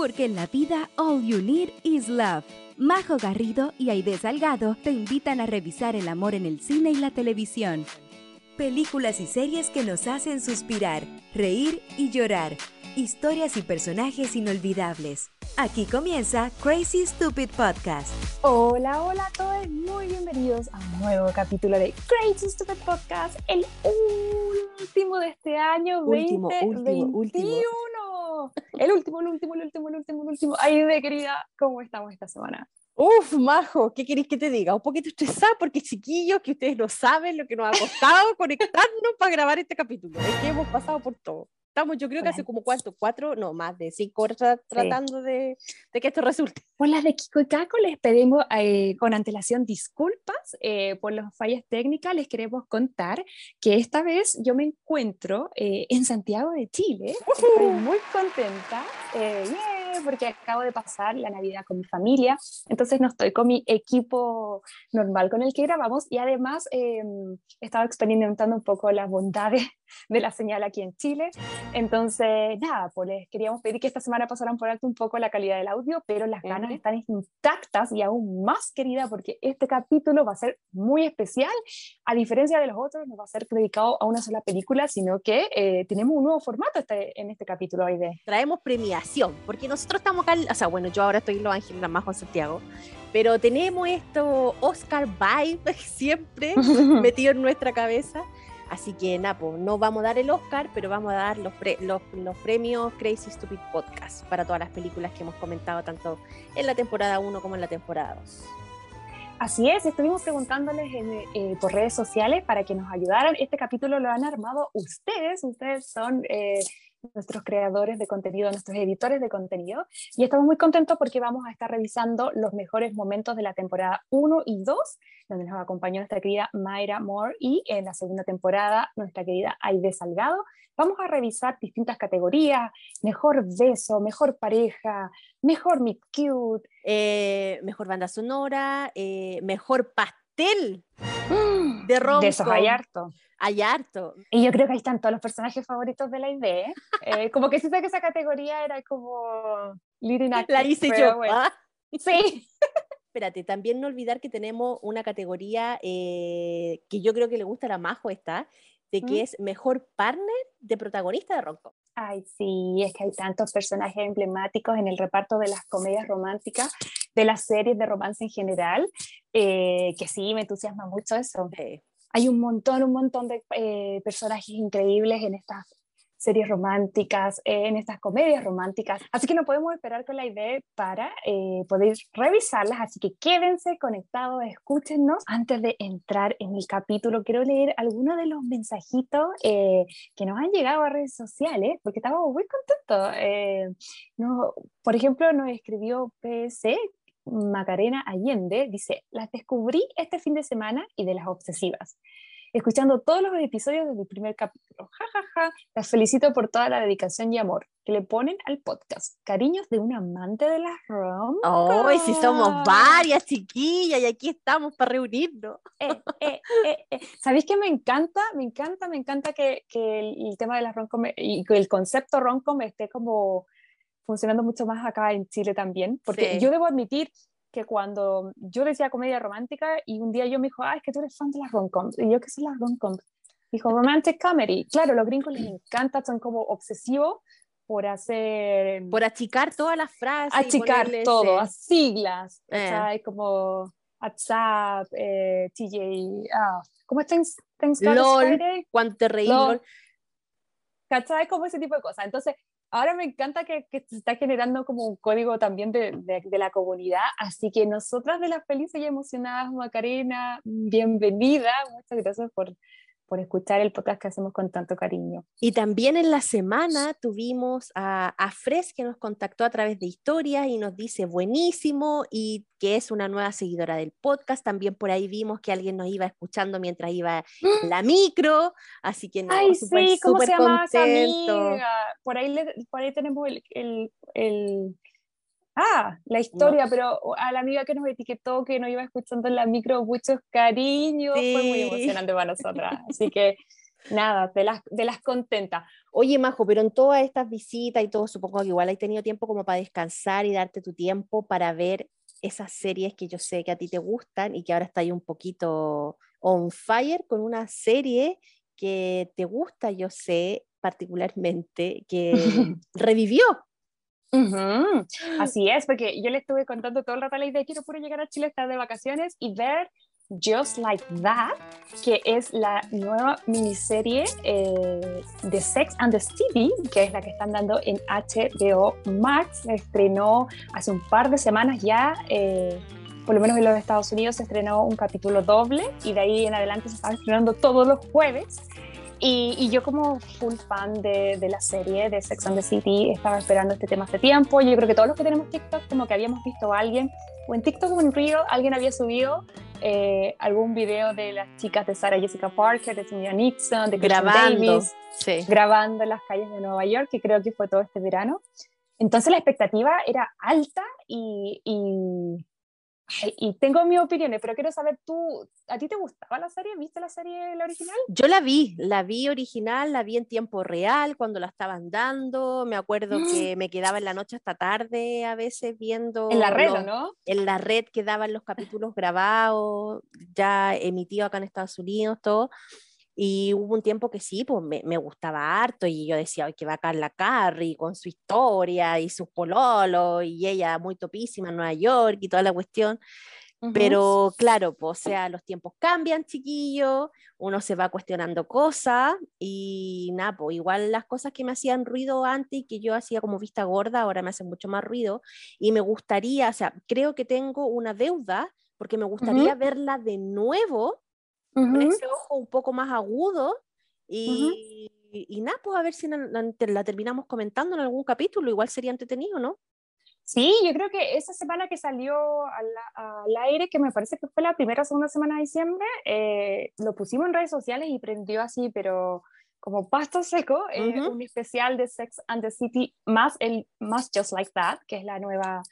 porque en la vida all you need is love. Majo Garrido y Aide Salgado te invitan a revisar el amor en el cine y la televisión. Películas y series que nos hacen suspirar, reír y llorar. Historias y personajes inolvidables. Aquí comienza Crazy Stupid Podcast. Hola, hola a todos, muy bienvenidos a un nuevo capítulo de Crazy Stupid Podcast, el último de este año Último, 2021. último, último. El último, el último, el último, el último, el último. Ay, de querida, ¿cómo estamos esta semana? Uf, Majo, ¿qué queréis que te diga? Un poquito estresada porque chiquillos, que ustedes no saben lo que nos ha costado conectarnos para grabar este capítulo. Es que hemos pasado por todo. Estamos, yo creo que hace como cuánto, cuatro, no, más de cinco horas tra- tratando de, de que esto resulte. Por las de Kiko y Caco les pedimos eh, con antelación disculpas eh, por las fallas técnicas. Les queremos contar que esta vez yo me encuentro eh, en Santiago de Chile. Estoy muy contenta eh, yeah, porque acabo de pasar la Navidad con mi familia. Entonces no estoy con mi equipo normal con el que grabamos y además eh, he estado experimentando un poco las bondades de la señal aquí en Chile. Entonces, nada, pues les queríamos pedir que esta semana pasaran por alto un poco la calidad del audio, pero las ganas están intactas y aún más querida porque este capítulo va a ser muy especial. A diferencia de los otros, no va a ser dedicado a una sola película, sino que eh, tenemos un nuevo formato este, en este capítulo hoy de... Traemos premiación, porque nosotros estamos acá, o sea, bueno, yo ahora estoy en Los Ángeles, Majo en Santiago, pero tenemos esto Oscar vibe siempre metido en nuestra cabeza. Así que, Napo, no vamos a dar el Oscar, pero vamos a dar los, pre- los, los premios Crazy Stupid Podcast para todas las películas que hemos comentado, tanto en la temporada 1 como en la temporada 2. Así es, estuvimos preguntándoles en, eh, por redes sociales para que nos ayudaran. Este capítulo lo han armado ustedes, ustedes son eh, nuestros creadores de contenido, nuestros editores de contenido, y estamos muy contentos porque vamos a estar revisando los mejores momentos de la temporada 1 y 2, donde nos acompañó nuestra querida Mayra Moore, y en la segunda temporada nuestra querida Aide Salgado. Vamos a revisar distintas categorías, mejor beso, mejor pareja, mejor meet cute, Eh, mejor banda sonora, eh, mejor pastel de rom de esos hay harto. Hay harto. Y yo creo que ahí están todos los personajes favoritos de la idea. ¿eh? como que siento que esa categoría era como leading actor, La hice yo. bueno. ¿ah? Sí. Espérate, también no olvidar que tenemos una categoría eh, que yo creo que le gusta a la Majo esta, de que ¿Mm? es mejor partner de protagonista de rom Ay, sí, es que hay tantos personajes emblemáticos en el reparto de las comedias románticas, de las series de romance en general, eh, que sí, me entusiasma mucho eso. Hay un montón, un montón de eh, personajes increíbles en estas series románticas, eh, en estas comedias románticas. Así que no podemos esperar con la idea para eh, poder revisarlas. Así que quédense conectados, escúchenos. Antes de entrar en el capítulo, quiero leer algunos de los mensajitos eh, que nos han llegado a redes sociales, porque estamos muy contentos. Eh, no, por ejemplo, nos escribió PC. Macarena Allende dice, las descubrí este fin de semana y de las obsesivas escuchando todos los episodios desde el primer capítulo. Ja, ja, ja. Las felicito por toda la dedicación y amor que le ponen al podcast. Cariños de un amante de las rom. ¡Ay, si somos varias chiquillas y aquí estamos para reunirnos! Eh, eh, eh, eh. ¿Sabéis que me encanta? Me encanta, me encanta que, que el, el tema de las romcom y que el concepto romcom esté como funcionando mucho más acá en Chile también, porque Sí. yo debo admitir que cuando yo decía comedia romántica y un día yo me dijo, ah, es que tú eres fan de las romcoms, y yo, ¿qué son las romcoms? Dijo, romantic comedy. Claro, los gringos les encanta, son como obsesivos por hacer, Por achicar todas las frases. achicar todo, ese- a siglas, Eh. ¿cachai? Como WhatsApp, eh, TJ, ah, ¿cómo es Thanks, Thanks LOL. Friday? Cuando te reí, LOL. LOL. ¿cachai? Como ese tipo de cosas. Entonces, ahora me encanta que, se está generando como un código también de, de la comunidad, así que nosotras de las felices y emocionadas, Macarena, bienvenida, muchas gracias por, por escuchar el podcast que hacemos con tanto cariño. Y también en la semana tuvimos a, a Fres que nos contactó a través de historias y nos dice buenísimo y que es una nueva seguidora del podcast. También por ahí vimos que alguien nos iba escuchando mientras iba en la micro, así que no, Ay, súper, sí, ¿cómo se súper llama? Por ahí, le- por ahí tenemos el, el, el- Ah, la historia, pero a la amiga que nos etiquetó, que nos iba escuchando en la micro, muchos cariños, fue muy Sí. emocionante para nosotras. Así que nada, de las, de las contentas. Oye, Majo, pero en todas estas visitas y todo, supongo que igual has tenido tiempo como para descansar y darte tu tiempo para ver esas series que yo sé que a ti te gustan y que ahora está ahí un poquito on fire con una serie que te gusta, yo sé particularmente, que revivió. Así es, porque yo le estuve contando todo el rato la idea, quiero puro llegar a Chile, estar de vacaciones y ver Just Like That, que es la nueva miniserie eh, de Sex and the City, que es la que están dando en HBO Max. Se estrenó hace un par de semanas ya, eh, por lo menos en los Estados Unidos se estrenó un capítulo doble y de ahí en adelante se está estrenando todos los jueves. Y, yo como full fan de, de, la serie de Sex and the City estaba esperando este tema hace tiempo. Yo creo que todos los que tenemos TikTok como que habíamos visto a alguien o en TikTok o en Reel alguien había subido eh, algún video de las chicas de Sarah Jessica Parker, de Cynthia Nixon, de grabando, Davis, grabando en las calles de Nueva York, que creo que fue todo este verano. Entonces la expectativa era alta y, y tengo mis opiniones, pero quiero saber tú, ¿a ti te gustaba la serie? ¿Viste la serie la original? Yo la vi, la vi original, la vi en tiempo real cuando la estaban dando. Me acuerdo que me quedaba en la noche hasta tarde a veces viendo. En la red, ¿no? En la red quedaban los capítulos grabados, ya emitidos acá en Estados Unidos, todo. Y hubo un tiempo que sí, pues me, me gustaba harto y yo decía, ay, que va la Carrie con su historia y sus pololos y ella muy topísima en Nueva York y toda la cuestión. Pero claro, pues, o sea, los tiempos cambian, chiquillo, uno se va cuestionando cosas y nada, pues igual las cosas que me hacían ruido antes y que yo hacía como vista gorda, ahora me hacen mucho más ruido y me gustaría, o sea, creo que tengo una deuda porque me gustaría verla de nuevo con ese ojo un poco más agudo y, y, nada, pues a ver si la, terminamos comentando en algún capítulo, igual sería entretenido, ¿no? Sí, yo creo que esa semana que salió al, aire, que me parece que fue la primera o segunda semana de diciembre, eh, lo pusimos en redes sociales y prendió así, pero como pasto seco, eh, un especial de Sex and the City más el más Just Like That, que es la nueva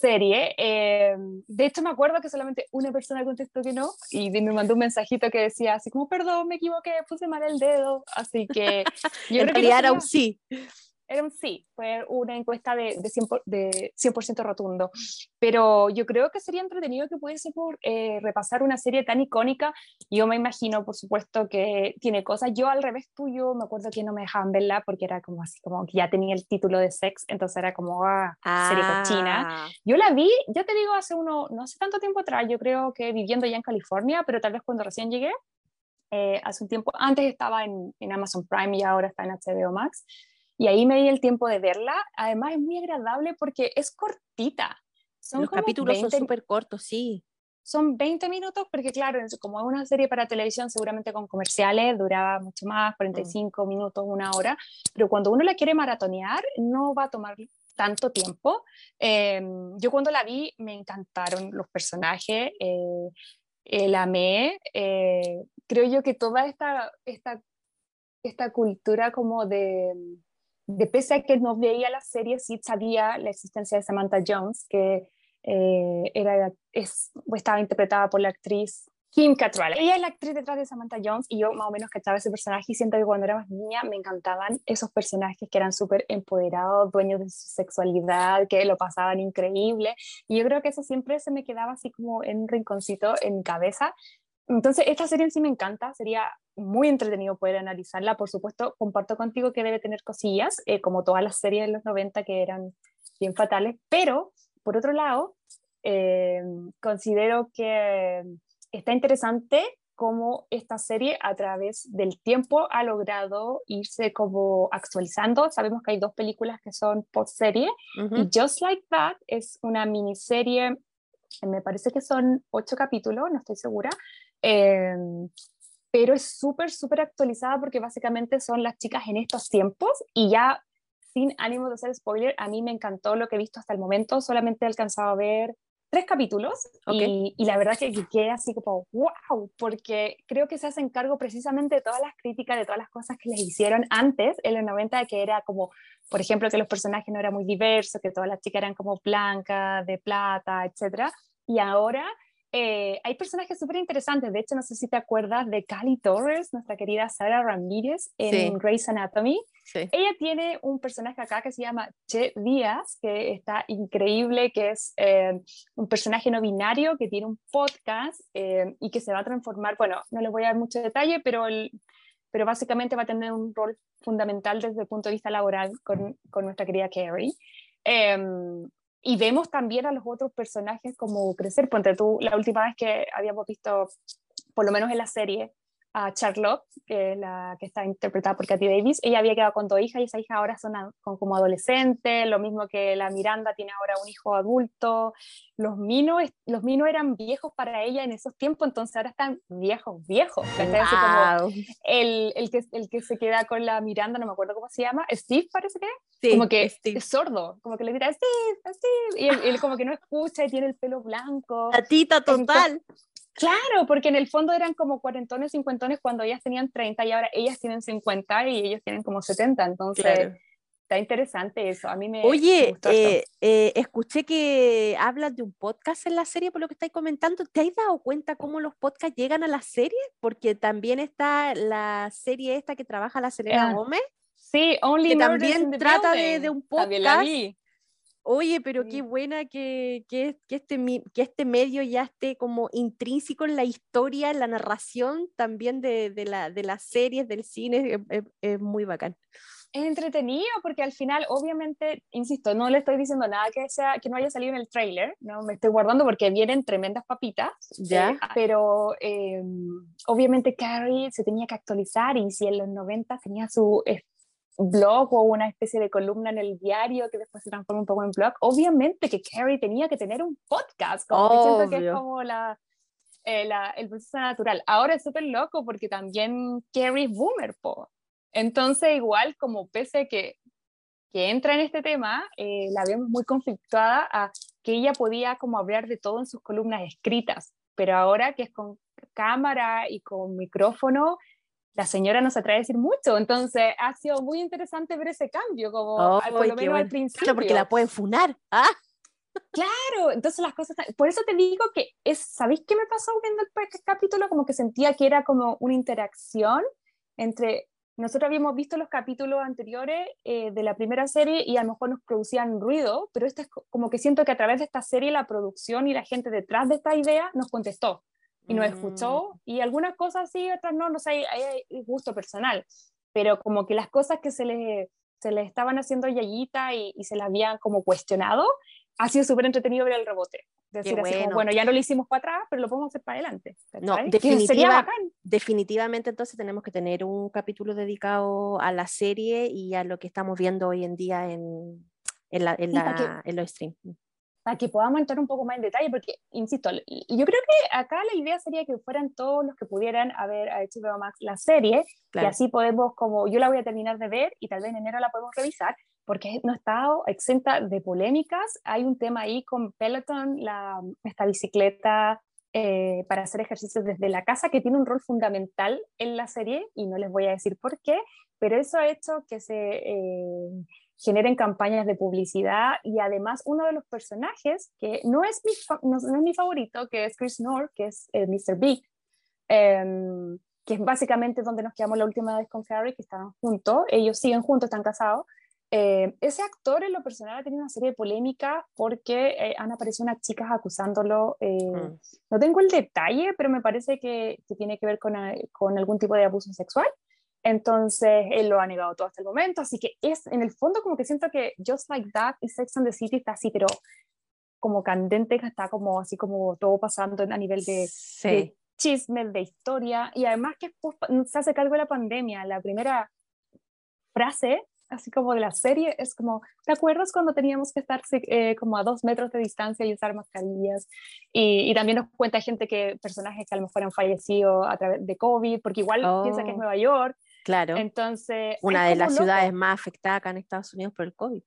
serie. Eh, de hecho, me acuerdo que solamente una persona contestó que no y me mandó un mensajito que decía así como, perdón, me equivoqué, puse mal el dedo. Así que yo creo que era un sí un sí, fue una encuesta de, de, 100%, de 100 rotundo. Pero yo creo que sería entretenido que pudiese por, eh, repasar una serie tan icónica. Yo me imagino, por supuesto, que tiene cosas. Yo al revés tuyo, me acuerdo que no me dejaban verla porque era como así, como que ya tenía el título de sex, entonces era como, ah, serie cochina. Ah. Yo la vi, ya te digo, hace uno, no hace tanto tiempo atrás, yo creo que viviendo ya en California, pero tal vez cuando recién llegué, eh, hace un tiempo, antes estaba en, en, Amazon Prime y ahora está en HBO Max. Y ahí me di el tiempo de verla. Además es muy agradable porque es cortita. Son Los capítulos son súper cortos, sí. Son 20 minutos porque claro, como es una serie para televisión, seguramente con comerciales duraba mucho más, 45 mm. minutos, una hora. Pero cuando uno la quiere maratonear, no va a tomar tanto tiempo. Em, yo cuando la vi me encantaron los personajes, eh, eh la amé. Eh, creo yo que toda esta, esta, esta cultura como de de pese a que no veía la serie, sí sabía la existencia de Samantha Jones, que eh, era, es, estaba interpretada por la actriz Kim Cattrall. Ella es la actriz detrás de Samantha Jones y yo más o menos cachaba ese personaje y siento que cuando era más niña me encantaban esos personajes que eran súper empoderados, dueños de su sexualidad, que lo pasaban increíble. Y yo creo que eso siempre se me quedaba así como en un rinconcito en mi cabeza. Entonces, esta serie en sí me encanta, sería muy entretenido poder analizarla. Por supuesto, comparto contigo que debe tener cosillas, eh, como todas las series de los 90 que eran bien fatales, pero por otro lado, eh, considero que está interesante cómo esta serie a través del tiempo ha logrado irse como actualizando. Sabemos que hay dos películas que son post-serie y Just Like That es una miniserie, me parece que son ocho capítulos, no estoy segura, Em, pero es súper, súper actualizada porque básicamente son las chicas en estos tiempos y ya sin ánimo de hacer spoiler, a mí me encantó lo que he visto hasta el momento, solamente he alcanzado a ver tres capítulos y, y, la verdad que, que quedé así como wow, porque creo que se hacen cargo precisamente de todas las críticas, de todas las cosas que les hicieron antes, en los 90, que era como, por ejemplo, que los personajes no eran muy diversos, que todas las chicas eran como blancas, de plata, etc. Y ahora eh, hay personajes súper interesantes. De hecho, no sé si te acuerdas de Cali Torres, nuestra querida Sara Ramírez en Grey's Anatomy. Ella tiene un personaje acá que se llama Che Díaz, que está increíble, que es eh, un personaje no binario que tiene un podcast eh, y que se va a transformar. Bueno, no les voy a dar mucho detalle, pero, el, pero básicamente va a tener un rol fundamental desde el punto de vista laboral con, con nuestra querida Carrie. Em, y vemos también a los otros personajes como crecer. Ponte tú, la última vez que habíamos visto, por lo menos en la serie, a Charlotte, que es la que está interpretada por Katy Davis, ella había quedado con dos hijas y esas hijas ahora son como adolescentes, lo mismo que la Miranda tiene ahora un hijo adulto, los Minos, los Minos eran viejos para ella en esos tiempos, entonces ahora están viejos, viejos, como el, el, que, el que se queda con la Miranda, no me acuerdo cómo se llama, Steve parece que, sí, como que es sordo, como que le grita Steve, Steve, y él, como que no escucha y tiene el pelo blanco. Tatita total. Claro, porque en el fondo eran como cuarentones, cincuentones cuando ellas tenían 30 y ahora ellas tienen 50 y ellos tienen como 70, entonces está interesante eso, a mí me Oye, eh, eh, escuché que hablas de un podcast en la serie por lo que estáis comentando, ¿te has dado cuenta cómo los podcasts llegan a la serie? Porque también está la serie esta que trabaja la Selena Gómez. Sí, Only que también trata de, un podcast. Oye, pero qué buena que, que, este, que este medio ya esté como intrínseco en la historia, en la narración también de, de, la, de las series, del cine, es, muy bacán. Es entretenido porque al final, obviamente, insisto, no le estoy diciendo nada que, sea, que no haya salido en el trailer, no me estoy guardando porque vienen tremendas papitas, ¿Ya? Eh, pero em, obviamente Carrie se tenía que actualizar y si en los 90 tenía su blog o una especie de columna en el diario que después se transforma un poco en blog, obviamente que Carrie tenía que tener un podcast, como siento que es como la, eh, la, el proceso natural. Ahora es súper loco porque también Carrie es boomer, po. Entonces igual como pese que, que entra en este tema, eh, la vemos muy conflictuada a que ella podía como hablar de todo en sus columnas escritas, pero ahora que es con cámara y con micrófono, la señora nos atrae a decir mucho, entonces ha sido muy interesante ver ese cambio, como oh, por lo menos al principio. Porque la pueden funar, ¿ah? Claro, entonces las cosas, por eso te digo que es, ¿sabéis qué me pasó viendo el capítulo? Como que sentía que era como una interacción entre, nosotros habíamos visto los capítulos anteriores eh, de la primera serie y a lo mejor nos producían ruido, pero este es como que siento que a través de esta serie la producción y la gente detrás de esta idea nos contestó y escuchó, mm. y algunas cosas sí, otras no, no sé, hay, hay, gusto personal, pero como que las cosas que se le, se le estaban haciendo yayita y, y se las habían como cuestionado, ha sido súper entretenido ver el rebote. Decir así bueno. como, bueno, ya no lo hicimos para atrás, pero lo podemos hacer para adelante. No, definitiva, definitivamente entonces tenemos que tener un capítulo dedicado a la serie y a lo que estamos viendo hoy en día en, en, la, en, la, en los streams para que podamos entrar un poco más en detalle, porque, insisto, yo creo que acá la idea sería que fueran todos los que pudieran haber hecho Max la serie, y así podemos, como yo la voy a terminar de ver y tal vez en enero la podemos revisar, porque no ha estado exenta de polémicas. Hay un tema ahí con Peloton, la, esta bicicleta eh, para hacer ejercicios desde la casa, que tiene un rol fundamental en la serie, y no les voy a decir por qué, pero eso ha hecho que se... Eh, generen campañas de publicidad y además uno de los personajes que no es mi, no, es mi favorito, que es Chris North, que es eh, Mr. Big, em, que es básicamente donde nos quedamos la última vez con Carrie, que estaban juntos, ellos siguen juntos, están casados. Eh, ese actor en lo personal ha tenido una serie de polémicas porque eh, han aparecido unas chicas acusándolo, mm. no tengo el detalle, pero me parece que, que tiene que ver con, con algún tipo de abuso sexual. Entonces, él lo ha negado todo hasta el momento, así que es, en el fondo, como que siento que Just Like That y Sex and the City está así, pero como candente, está como así como todo pasando a nivel de, sí. chismes, de historia, y además que se hace cargo de la pandemia. La primera frase, así como de la serie, es como, ¿te acuerdas cuando teníamos que estar eh, como a dos metros de distancia y usar mascarillas? Y, y, también nos cuenta gente que personajes que a lo mejor han fallecido a través de COVID, porque igual piensa que es oh. Nueva York, Claro. Entonces. Una de las ciudades más afectadas acá en Estados Unidos por el COVID.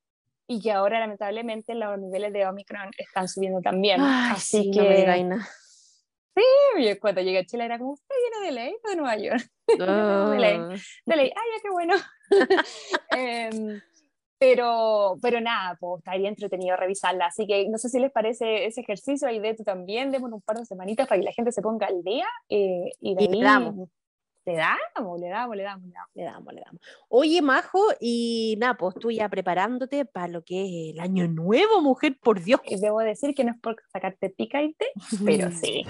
Y que ahora, lamentablemente, los niveles de Omicron están subiendo también. Así que. No me Sí, cuando llegué a Chile era como, ¿usted viene de ley o de Nueva York? de ley. De ley. Ay, qué bueno. Em, pero, pero nada, pues estaría entretenido revisarla. Así que no sé si les parece ese ejercicio ahí de tú también, démonos un par de semanitas para que la gente se ponga al día eh, y de ahí, le damos. Le damos, le damos, le damos, le damos. Le damos, le damos. Oye, Majo, y nada, pues tú ya preparándote para lo que es el año nuevo, mujer, por Dios. Debo decir que no es por sacarte pica y té, pero sí,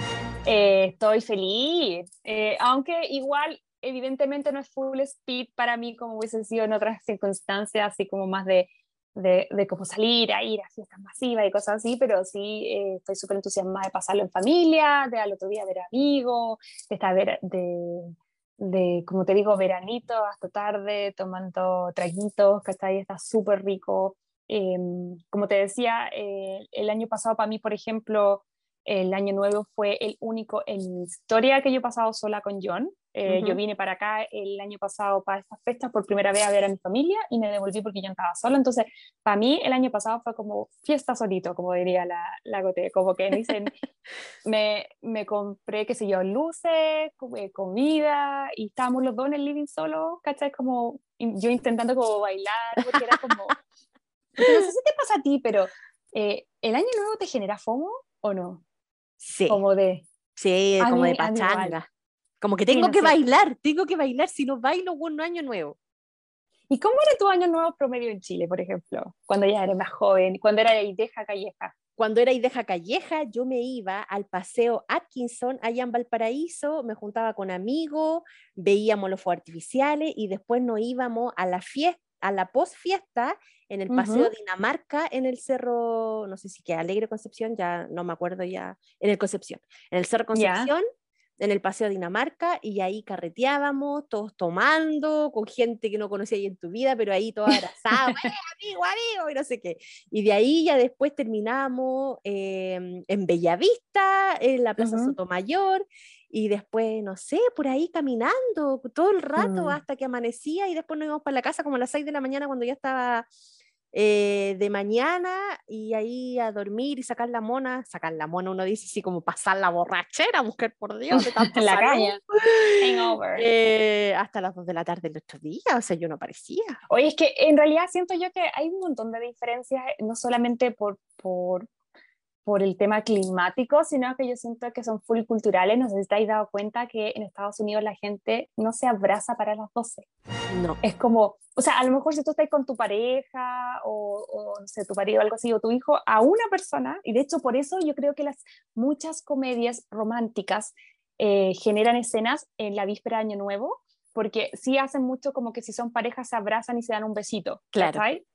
eh, estoy feliz. Eh, aunque igual, evidentemente no es full speed para mí como hubiese sido en otras circunstancias, así como más de, de, de cómo salir a ir a fiestas masivas y cosas así, pero sí eh, estoy súper entusiasmada de pasarlo en familia, de al otro día ver amigos, de estar ver, de de, como te digo, veranito hasta tarde, tomando traguitos, ahí, está súper rico. Em, como te decía, eh, el año pasado para mí, por ejemplo, el año nuevo fue el único en mi historia que yo he pasado sola con John. Eh, yo vine para acá el año pasado para estas fechas por primera vez a ver a mi familia y me devolví porque yo estaba sola. Entonces, para mí el año pasado fue como fiesta solito, como diría la, la Gote, como que dicen, me, me compré, qué sé yo, luces, eh, comida y estábamos los dos en el living solo, ¿cachai? Como yo intentando como bailar, porque era como... no sé si te pasa a ti, pero eh, ¿el año nuevo te genera FOMO o no? Sí. Como de... Sí, A como mí- de pachanga. Como que tengo no que sé. bailar, tengo que bailar. Si no bailo, un año nuevo. ¿Y cómo era tu año nuevo promedio en Chile, por ejemplo? Cuando ya eres más joven, cuando era de Deja Calleja. Cuando era Ideja Calleja, yo me iba al paseo Atkinson allá en Valparaíso, me juntaba con amigos, veíamos los fuegos artificiales y después nos íbamos a la fiesta, a la posfiesta en el Paseo. Dinamarca, en el cerro, no sé si que Alegre Concepción, ya no me acuerdo ya, en el Concepción, en el cerro. Concepción, en el Paseo Dinamarca, y ahí carreteábamos, todos tomando, con gente que no conocía ahí en tu vida, pero ahí todos abrazados, ¡eh, amigo, amigo! Y no sé qué. Y de ahí ya después terminamos em, en Bellavista, en la Plaza Ujú. Sotomayor, y después, no sé, por ahí caminando todo el rato Mm. hasta que amanecía, y después nos íbamos para la casa como a las 6 de la mañana cuando ya estaba eh, de mañana, y ahí a dormir y sacar la mona, sacar la mona, uno dice así como pasar la borrachera, buscar por Dios, de tanto La. Hangover. eh, hasta las 2 de la tarde el otro día, o sea, yo no aparecía. Oye, es que en realidad siento yo que hay un montón de diferencias, no solamente por, por, por el tema climático, sino que yo siento que son full culturales. No sé si has dado cuenta que en Estados Unidos la gente no se abraza para las 12. No. Es como, o sea, a lo mejor si tú estás con tu pareja o, o, no sé, tu marido o algo así, o tu hijo, a una persona, y de hecho por eso yo creo que las muchas comedias románticas eh, generan escenas en la víspera de Año Nuevo, porque sí hacen mucho como que si son parejas se abrazan y se dan un besito, Claro. ¿cachai?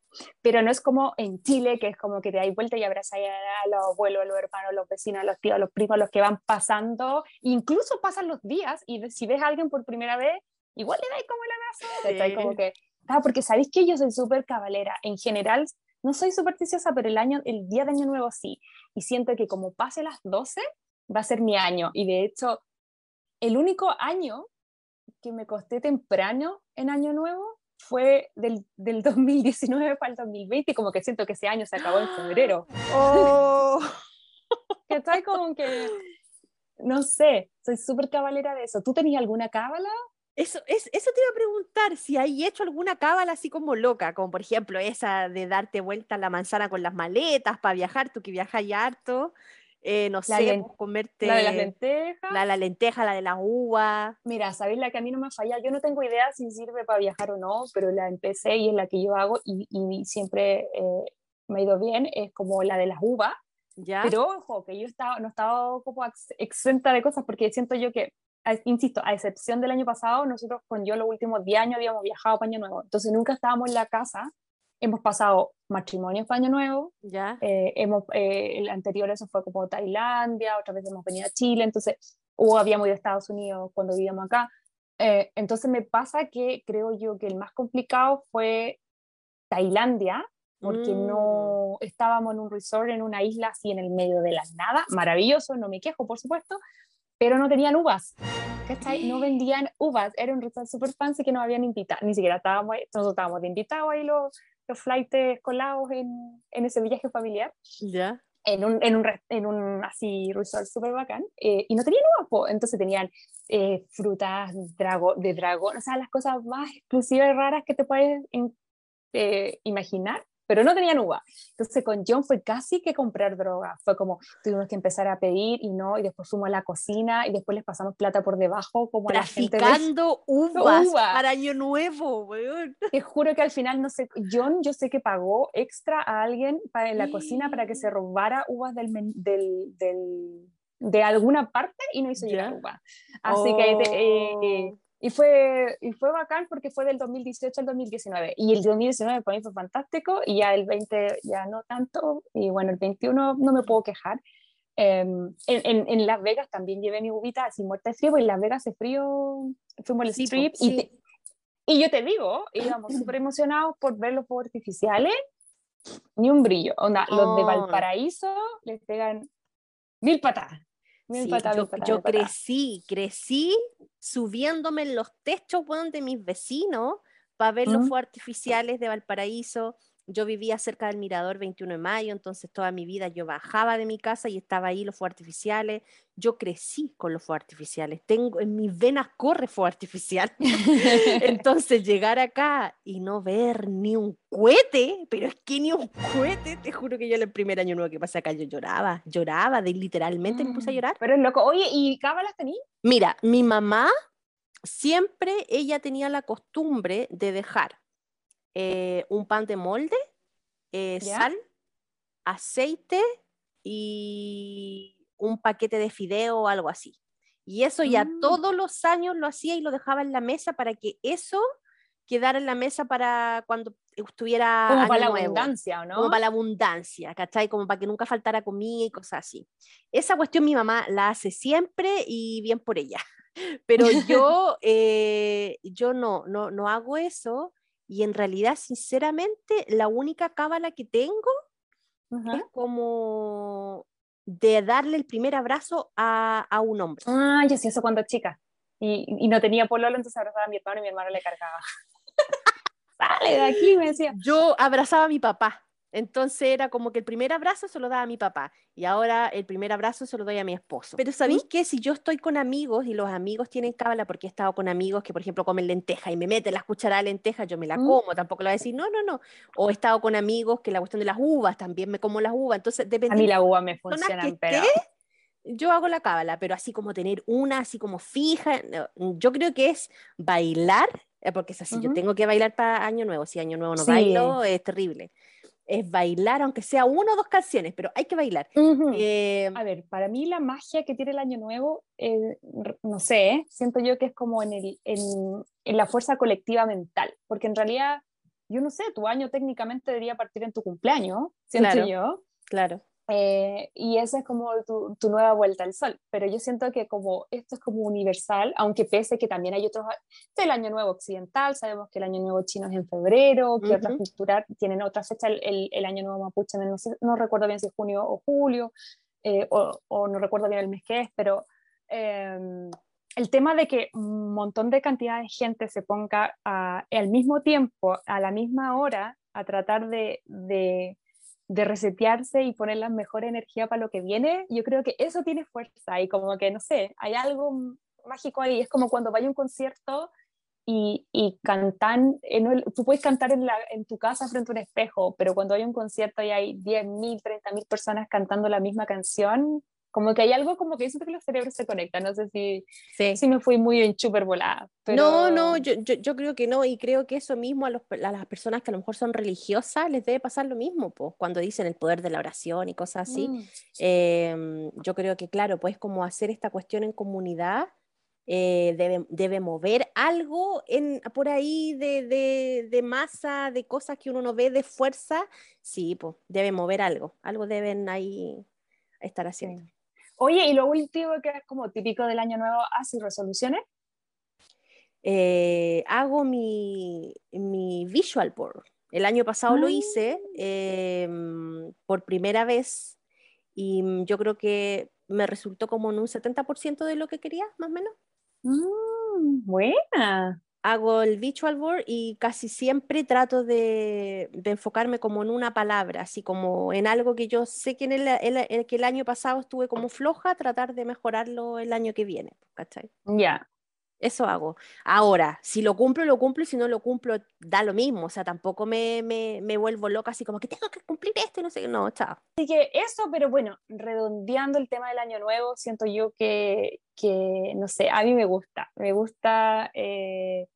Pero no es como en Chile, que es como que te dais vuelta y abrazas a los abuelos, a los hermanos, a los vecinos, a los tíos, a los primos, a los que van pasando, incluso pasan los días y si ves a alguien por primera vez, igual le dais como el abrazo. Sí. Como que, ah, porque sabéis que yo soy súper cabalera, en general no soy supersticiosa, pero el, año, el día de Año Nuevo sí, y siento que como pase las 12, va a ser mi año, y de hecho, el único año que me costé temprano en Año Nuevo fue del, del 2019 para el 2020, y como que siento que ese año se acabó en febrero. Oh. Que estoy como que, no sé, soy súper cabalera de eso. ¿Tú tenías alguna cábala? Eso, es, eso te iba a preguntar, si hay hecho alguna cábala así como loca, como por ejemplo esa de darte vuelta a la manzana con las maletas para viajar, tú que viajas ya harto, eh, no La sé, len- pues, comerte La de las lentejas. la, la lenteja, la de las uvas. Mira, ¿sabéis la que a mí no me falla? Yo no tengo idea si sirve para viajar o no, pero la empecé y es la que yo hago y, y siempre eh, me ha ido bien, es como la de las uvas. ¿Ya? Pero ojo, que yo estaba, no estaba como ex- exenta de cosas porque siento yo que, insisto, a excepción del año pasado, nosotros con yo los últimos 10 años habíamos viajado para Año Nuevo. Entonces nunca estábamos en la casa. Hemos pasado matrimonios para Año Nuevo. ¿Ya? eh, hemos, eh, el anterior eso fue como Tailandia, otra vez hemos venido a Chile. Entonces, o habíamos ido a Estados Unidos cuando vivíamos acá. Eh, entonces me pasa que creo yo que el más complicado fue Tailandia, porque Mm. no estábamos en un resort, en una isla así en el medio de la nada, maravilloso, no me quejo, por supuesto, pero no tenían uvas, ¿cachai? No vendían uvas, era un resort super fancy que nos habían invitado, ni siquiera estábamos, nosotros estábamos de invitados ahí los, los flights colados en, en ese viaje familiar, ¿Ya? en un, en un, en un así resort súper bacán, eh, y no tenían po. entonces tenían eh, frutas drago, de dragón, o sea, las cosas más exclusivas y raras que te puedes eh, imaginar, pero no tenían uva. Entonces con John fue casi que comprar droga. Fue como tuvimos que empezar a pedir y no, y después fuimos a la cocina y después les pasamos plata por debajo como a la gente Traficando uvas para Año Nuevo, weón. Te juro que al final, no sé, John yo sé que pagó extra a alguien para, en la cocina para que se robara uvas del, del, del de alguna parte y no hizo llegar uva. Así que... Eh, oh. Y fue, y fue bacán porque fue del 2018 al 2019. Y el 2019 para mí fue fantástico y ya el 20 ya no tanto. Y bueno, el 21 no me puedo quejar. Em, en, en, Las Vegas también llevé mi uvita así muerta de frío, porque en Las Vegas hace frío, fuimos al strip y, y, yo te digo, íbamos súper emocionados por ver los fuegos artificiales, ni un brillo. Onda, Los de oh. Valparaíso les pegan mil patadas yo, crecí, crecí subiéndome en los techos de mis vecinos para ver los fuegos artificiales de Valparaíso, yo vivía cerca del Mirador 21 de mayo, entonces toda mi vida yo bajaba de mi casa y estaba ahí los fuegos artificiales. Yo crecí con los fuegos artificiales. Tengo en mis venas corre fuego artificial. entonces llegar acá y no ver ni un cohete, pero es que ni un cohete, te juro que yo el primer año nuevo que pasé acá yo lloraba, lloraba, de literalmente me puse a mm, llorar. Pero es loco. Oye, ¿y cábalas tenías? Mira, mi mamá siempre ella tenía la costumbre de dejar eh, un pan de molde, eh, sal, aceite y un paquete de fideo o algo así. Y eso ya mm. todos los años lo hacía y lo dejaba en la mesa para que eso quedara en la mesa para cuando estuviera. Como para la abundancia, no? Como para la abundancia, ¿cachai? Como para que nunca faltara comida y cosas así. Esa cuestión mi mamá la hace siempre y bien por ella. Pero yo, eh, yo no, no, no hago eso y en realidad, sinceramente, la única cábala que tengo es como de darle el primer abrazo a, a un hombre. Ah, yo sí, eso cuando chica. Y, y no tenía pololo, entonces abrazaba a mi hermano y mi hermano le cargaba. Sale de aquí, me decía. Yo abrazaba a mi papá. Entonces era como que el primer abrazo se lo daba a mi papá y ahora el primer abrazo se lo doy a mi esposo. Pero ¿sabéis que si yo estoy con amigos y los amigos tienen cábala porque he estado con amigos que por ejemplo comen lenteja y me meten las cucharadas de lenteja, yo me la como, tampoco le voy a decir no, no, no. O he estado con amigos que la cuestión de las uvas, también me como las uvas. Entonces depende. A mí la uva me funciona, pero... yo hago la cábala, pero así como tener una así como fija, yo creo que es bailar, eh, porque es así, yo tengo que bailar para Año Nuevo, si Año Nuevo no bailo, es terrible es bailar, aunque sea una o dos canciones, pero hay que bailar. Eh, a ver, para mí la magia que tiene el Año Nuevo, eh, no sé, ¿eh? siento yo que es como en, el, en, en, la fuerza colectiva mental, porque en realidad, yo no sé, tu año técnicamente debería partir en tu cumpleaños, siento yo. Claro. Eh, y esa es como tu, tu, nueva vuelta al sol. Pero yo siento que como esto es como universal, aunque pese que también hay otros, el Año Nuevo Occidental, sabemos que el Año Nuevo Chino es en febrero, que otras culturas tienen otra fecha, el, el, Año Nuevo Mapuche, no, no, recuerdo bien si es junio o julio, eh, o, o, no recuerdo bien el mes que es, pero em, el tema de que un montón de cantidad de gente se ponga al mismo tiempo, a la misma hora, a tratar de, de de resetearse y poner la mejor energía para lo que viene, yo creo que eso tiene fuerza y como que, no sé, hay algo mágico ahí, es como cuando vaya a un concierto y, y cantan, tú puedes cantar en, la, en tu casa frente a un espejo, pero cuando hay un concierto y hay 10.000, 30.000 personas cantando la misma canción, como que hay algo como que siento que los cerebros se conectan, no sé si, si me fui muy en super volada. No, no, yo, yo, yo, creo que no, y creo que eso mismo a, los, a, las personas que a lo mejor son religiosas les debe pasar lo mismo, pues, cuando dicen el poder de la oración y cosas así. Mm. Em, yo creo que, claro, pues como hacer esta cuestión en comunidad. Eh, debe, debe, mover algo en, por ahí de, de, de, masa, de cosas que uno no ve de fuerza, sí, pues debe mover algo, algo deben ahí estar haciendo. Oye, y lo último que es como típico del año nuevo, ¿haces resoluciones? Eh, hago mi, mi, visual board. El año pasado lo hice ah. em, por primera vez y yo creo que me resultó como en un 70% de lo que quería, más o menos. Mm, buena hago el visual board y casi siempre trato de, enfocarme como en una palabra, así como en algo que yo sé que, en el, que el año pasado estuve como floja, tratar de mejorarlo el año que viene, ¿cachai? Ya. Eso hago. Ahora, si lo cumplo, lo cumplo y si no lo cumplo, da lo mismo. O sea, tampoco me, me, me vuelvo loca así como que tengo que cumplir esto y no sé qué. No, chao. Así que eso, pero bueno, redondeando el tema del año nuevo, siento yo que, que no sé, a mí me gusta. Me gusta, eh,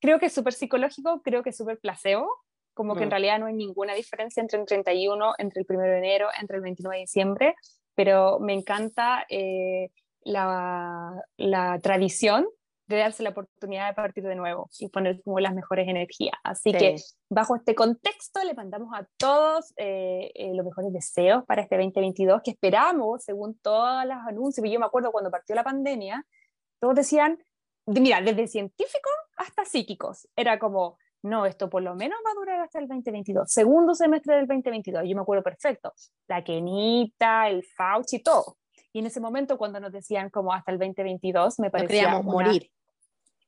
creo que es súper psicológico, creo que es súper placebo, como que en Mm. realidad no hay ninguna diferencia entre el 31, entre el 1 de enero, entre el 29 de diciembre, pero me encanta eh, la, la tradición de darse la oportunidad de partir de nuevo y poner como las mejores energías. Así Sí. que bajo este contexto le mandamos a todos eh, eh, los mejores deseos para este 2022 que esperamos según todos los anuncios. Y Yo me acuerdo cuando partió la pandemia, todos decían, de- mira, desde científicos hasta psíquicos, era como, no, esto por lo menos va a durar hasta el 2022, segundo semestre del 2022. Yo me acuerdo perfecto, la Kenita, el Fauci, todo. Y en ese momento cuando nos decían como hasta el 2022, me No parecía una morir.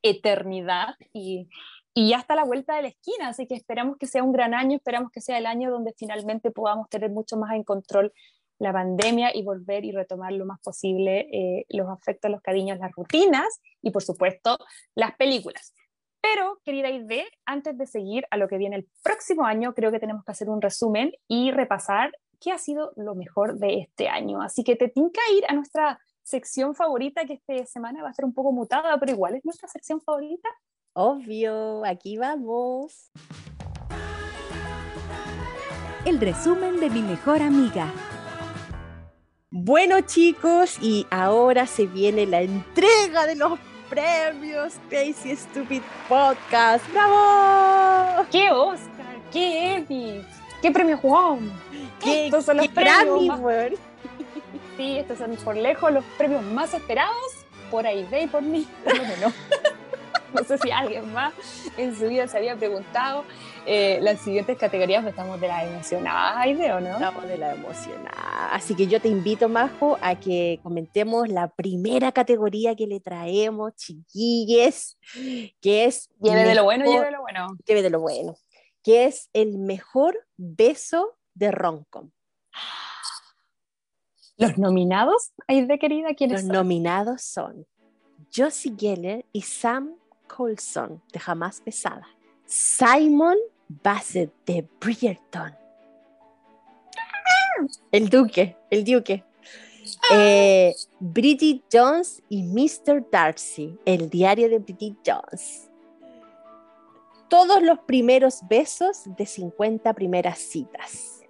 eternidad y, y ya está a la vuelta de la esquina, así que esperamos que sea un gran año, esperamos que sea el año donde finalmente podamos tener mucho más en control la pandemia y volver y retomar lo más posible eh, los afectos, los cariños, las rutinas y por supuesto las películas. Pero, querida Ide, antes de seguir a lo que viene el próximo año, creo que tenemos que hacer un resumen y repasar qué ha sido lo mejor de este año. Así que te tinca ir a nuestra sección favorita, que esta semana va a ser un poco mutada, pero igual es nuestra sección favorita. Obvio, aquí vamos. El resumen de mi mejor amiga. Bueno, chicos, y ahora se viene la entrega de los premios Crazy Stupid Podcast. ¡Bravo! ¡Qué Oscar! ¡Qué Emmy! ¡Qué premio Juan! ¡Qué, Estos son los qué premios Grammy! Sí, estos son por lejos los premios más esperados por Aide y por mí, por lo menos. No sé si alguien más en su vida se había preguntado. Eh, las siguientes categorías estamos de las emocionadas, Aide, ¿o no? Estamos de la emocionada. Así que yo te invito, Majo, a que comentemos la primera categoría que le traemos, chiquilles, que es... Lleve de lo bueno, lleve de lo bueno. lleve de lo bueno, que es el mejor beso de Roncom. Los nominados, Aide querida, ¿quiénes Los son? nominados son Josie Geller y Sam Colson de Jamás Pesada, Simon Bassett de Bridgerton, el Duque, el Duque, eh, Bridget Jones y Mr. Darcy, el diario de Bridget Jones. Todos los primeros besos de 50 primeras citas.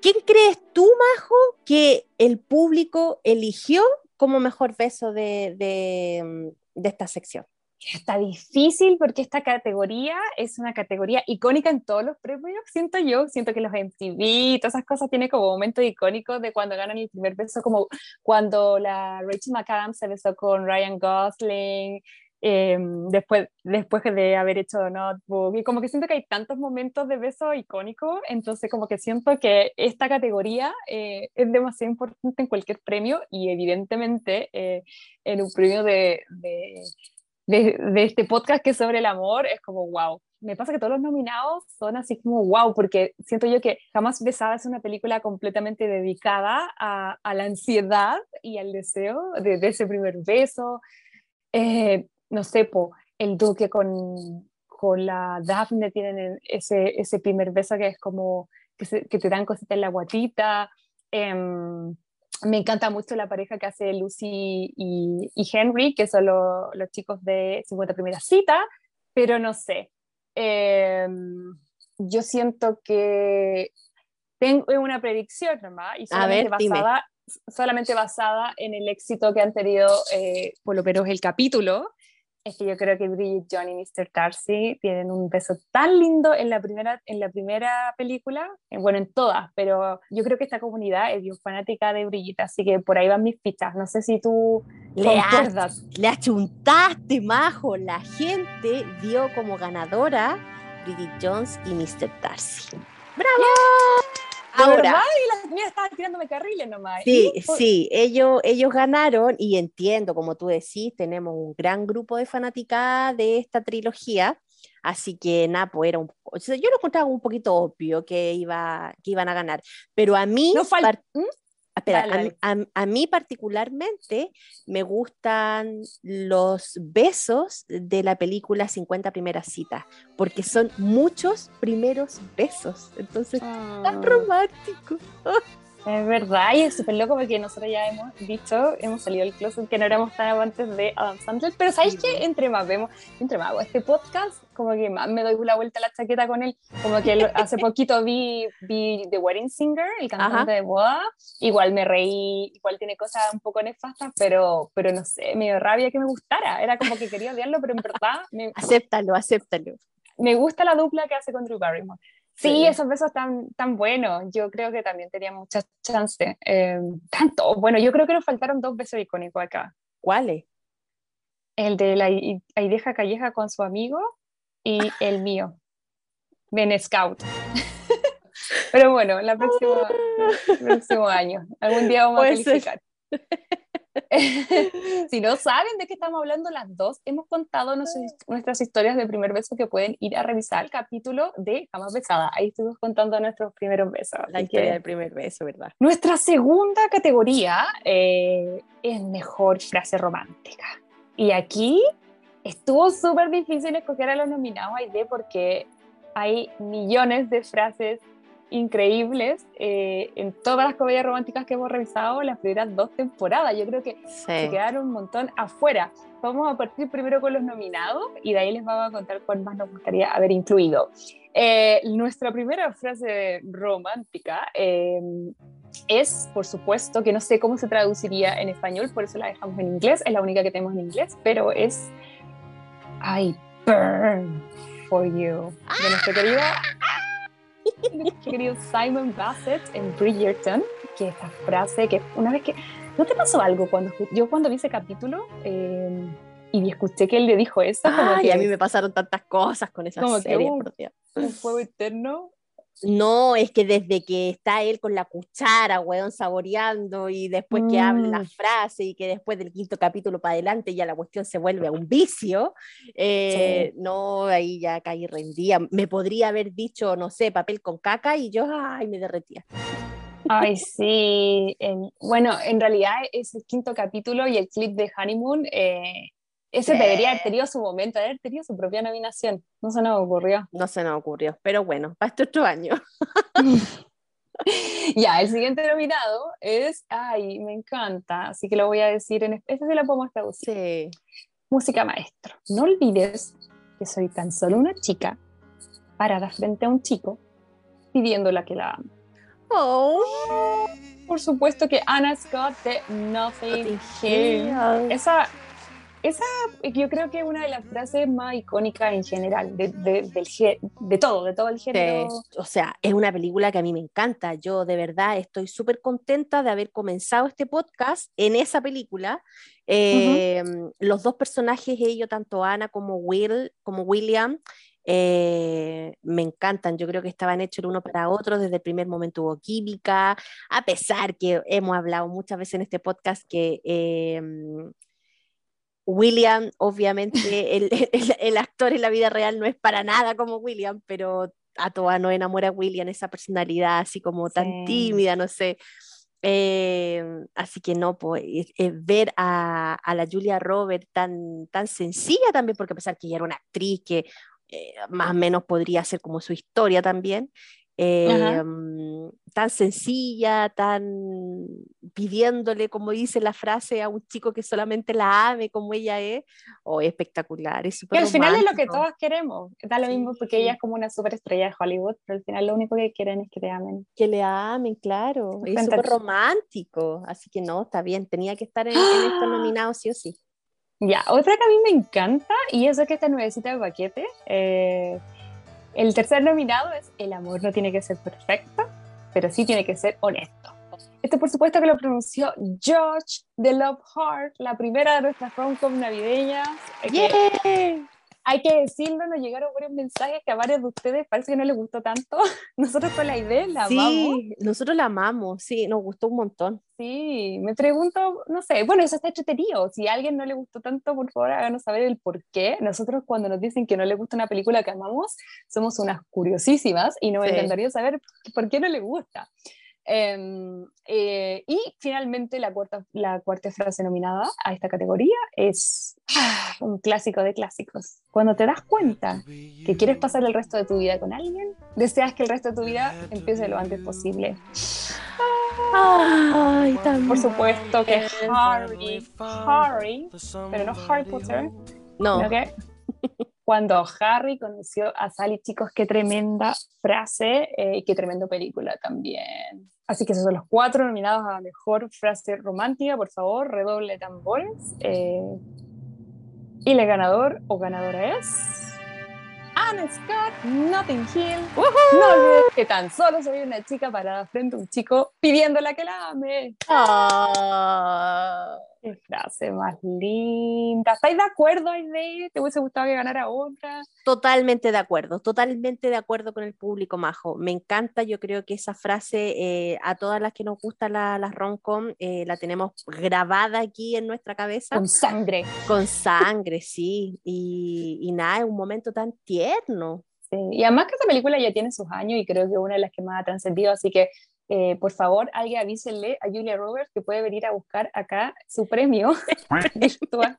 ¿Quién crees tú, Majo, que el público eligió como mejor beso de, de, de esta sección? Está difícil porque esta categoría es una categoría icónica en todos los premios, siento yo. Siento que los MTV, todas esas cosas tienen como momentos icónicos de cuando ganan el primer beso, como cuando la Rachel McAdams se besó con Ryan Gosling, eh, después, después de haber hecho Notebook. Y como que siento que hay tantos momentos de beso icónicos, entonces como que siento que esta categoría eh, es demasiado importante en cualquier premio y evidentemente eh, en un premio de de, de este podcast que es sobre el amor es como wow. Me pasa que todos los nominados son así como wow, porque siento yo que Jamás Besada es una película completamente dedicada a, a la ansiedad y al deseo de, de ese primer beso. Eh, no sé, po, el Duque con, con la Daphne tienen ese, ese primer beso que es como que, se- que te dan cositas en la guatita. Em, me encanta mucho la pareja que hace Lucy y, y Henry, que son lo- los chicos de 50 primeras citas, pero no sé. Eh, yo siento que tengo una predicción nomás y A solamente, ver, basada, solamente basada en el éxito que han tenido eh, por lo menos el capítulo. Es que yo creo que Bridget John y Mr. Darcy tienen un beso tan lindo en la primera, en la primera película, eh, bueno, en todas, pero yo creo que esta comunidad es bien fanática de Brigitte, así que por ahí van mis fichas. No sé si tú Le concuerdas. Le achuntaste, Majo. La gente dio como ganadora Bridget Jones y Mr. Darcy. ¡Bravo! ¿De Ahora, verdad? Y las mías estaban tirándome carriles nomás. Sí, Y sí, ellos, ellos ganaron y entiendo, como tú decís, tenemos un gran grupo de fanaticada de esta trilogía, así que nada, pues era un, o sea, yo lo encontraba un poquito obvio que, iba, que iban a ganar, pero a mí, No fal- par- A, mí particularmente me gustan los besos de la película 50 primeras citas, porque son muchos primeros besos, entonces tan ah. romántico. Es verdad, y es súper loco porque nosotros ya hemos dicho, hemos salido del closet que no éramos tan amantes de Adam Sandler, pero ¿sabéis que entre más vemos, entre más hago este podcast, como que más me doy la vuelta a la chaqueta con él, como que hace poquito vi, vi The Wedding Singer, el cantante de boda, igual me reí, igual tiene cosas un poco nefastas, pero, pero no sé, me dio rabia que me gustara, era como que quería odiarlo, pero en verdad... Me, acéptalo, acéptalo. Me gusta la dupla que hace con Drew Barrymore. Sí, esos besos tan, tan buenos. Yo creo que también tenía muchas chances. Eh, tanto. Bueno, yo creo que nos faltaron dos besos icónicos acá. ¿Cuáles? El de la Aideja Calleja con su amigo y el mío, Ben Scout. Pero bueno, la próxima, el próximo año. Algún día vamos a calificar. si no saben de qué estamos hablando las dos, hemos contado nuestras historias de primer beso que pueden ir a revisar el capítulo de Jamás Besada. Ahí estuvimos contando nuestros primeros besos. La historia del primer beso, ¿verdad? Nuestra segunda categoría eh, es mejor frase romántica. Y aquí estuvo súper difícil escoger a los nominados a porque hay millones de frases increíbles eh, en todas las comedias románticas que hemos revisado las primeras dos temporadas. Yo creo que se quedaron un montón afuera. Vamos a partir primero con los nominados y de ahí les vamos a contar cuál más nos gustaría haber incluido. Eh, nuestra primera frase romántica em, es, por supuesto, que no sé cómo se traduciría en español, por eso la dejamos en inglés, es la única que tenemos en inglés, pero es I burn for you, de nuestro querido Simon Bassett en Bridgerton, que esta frase que una vez que... ¿No te pasó algo cuando yo cuando vi ese capítulo eh, y escuché que él le dijo eso? Ay, a mí me pasaron tantas cosas con esa serie, un, fuego eterno no, es que desde que está él con la cuchara, weón, saboreando y después que habla la mm. frase y que después del quinto capítulo para adelante ya la cuestión se vuelve a un vicio, eh, no, ahí ya caí rendía. Me podría haber dicho, no sé, papel con caca y yo, ay, me derretía. Ay, sí. bueno, en realidad es el quinto capítulo y el clip de Honeymoon eh, ese debería haber tenido su momento, haber tenido su propia nominación. No se nos ocurrió. No se nos ocurrió, pero bueno, para este otro año. ya, el siguiente nominado es, ay, me encanta, así que lo voy a decir en este sí la podemos traducir. Sí. Música maestro. No olvides que soy tan solo una chica parada frente a un chico pidiéndola que la ame. Oh. Por supuesto que Anna Scott de Nothing, Here. Esa esa yo creo que es una de las frases más icónicas en general, de, de, del, de todo, de todo el género. o sea, es una película que a mí me encanta. Yo de verdad estoy súper contenta de haber comenzado este podcast en esa película. Em, los dos personajes, ellos, tanto Ana como, Will, como William, eh, me encantan, yo creo que estaban hechos el uno para otro, desde el primer momento hubo química, a pesar que hemos hablado muchas veces en este podcast que em, William, obviamente, el, actor en la vida real no es para nada como William, pero a toda no enamora a William esa personalidad así como tan tímida, no sé. Eh, así que no, pues ver a, la Julia Roberts tan, tan sencilla también, porque a pesar que ella era una actriz que eh, más o menos podría ser como su historia también, Em, tan sencilla, tan pidiéndole, como dice la frase, a un chico que solamente la ame como ella es, o espectacular. Es y al final es lo que todas queremos, da lo mismo porque ella es como una superestrella de Hollywood, pero al final lo único que quieren es que le amen. Que le amen, claro, es súper romántico, así que no, está bien, tenía que estar en, estos nominados sí o sí. Ya, otra que a mí me encanta, y eso es que esta nuevecita de paquete, eh, el tercer nominado es El amor no tiene que ser perfecto, pero sí tiene que ser honesto. Este por supuesto que lo pronunció George de Love Heart, la primera de nuestras rom-com navideñas. Yeah hay que decirlo, nos llegaron varios mensajes que a varios de ustedes parece que no les gustó tanto. Nosotros con la idea la sí, amamos. Sí, nosotros la amamos, sí, nos gustó un montón. Sí, me pregunto, no sé, bueno, eso está entretenido. Si a alguien no le gustó tanto, por favor háganos saber el por qué. Nosotros cuando nos dicen que no le gusta una película que amamos, somos unas curiosísimas y nos encantaría saber por qué no le gusta. Em, eh, y finalmente la cuarta, la cuarta frase nominada a esta categoría es ah, un clásico de clásicos. Cuando te das cuenta que quieres pasar el resto de tu vida con alguien, deseas que el resto de tu vida empiece lo antes posible. Ay, Por supuesto que Harry, Harry, pero no Harry Potter, no. que cuando Harry conoció a Sally, chicos, qué tremenda frase eh, y qué tremenda película también. Así que esos son los cuatro nominados a Mejor Frase Romántica, por favor, redoble tambores. Eh, y el ganador o ganadora es... Anne Scott, Notting Hill. No olvides que tan solo soy una chica parada frente a un chico pidiéndole que la ame. Ah. Qué frase más linda. ¿Estáis de acuerdo, Aide? ¿Te hubiese gustado que ganara otra? Totalmente de acuerdo, totalmente de acuerdo con el público majo. Me encanta, yo creo que esa frase eh, a todas las que nos gusta la, la romcom eh, la tenemos grabada aquí en nuestra cabeza. Con sangre. Con sangre, sí. Y, y nada, es un momento tan tierno. Sí. Y además que esta película ya tiene sus años y creo que es una de las que más ha trascendido, así que eh, por favor, alguien avísenle a Julia Roberts que puede venir a buscar acá su premio virtual.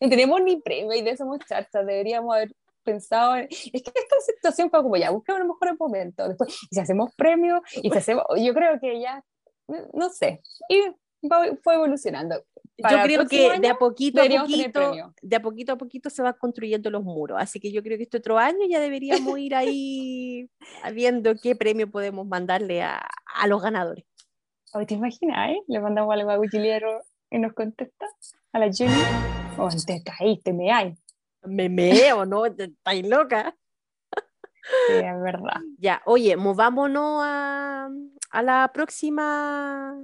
No tenemos ni premio y de eso muchachas, deberíamos haber pensado. En... Es que esta situación fue como ya, buscamos los mejores momentos. Después, y si hacemos premio, y si hacemos. Yo creo que ya, no sé. Y fue evolucionando. Para yo creo que de a poquito a poquito, de a poquito a poquito se van construyendo los muros. Así que yo creo que este otro año ya deberíamos ir ahí viendo qué premio podemos mandarle a, a los ganadores. ¿Te imaginas? Eh? Le mandamos algo a Wikiliero y nos contesta a la Julie. Oh, te caíste, me hay. Me meo, ¿no? Estáis loca. Sí, es verdad. Ya, oye, movámonos a, a la próxima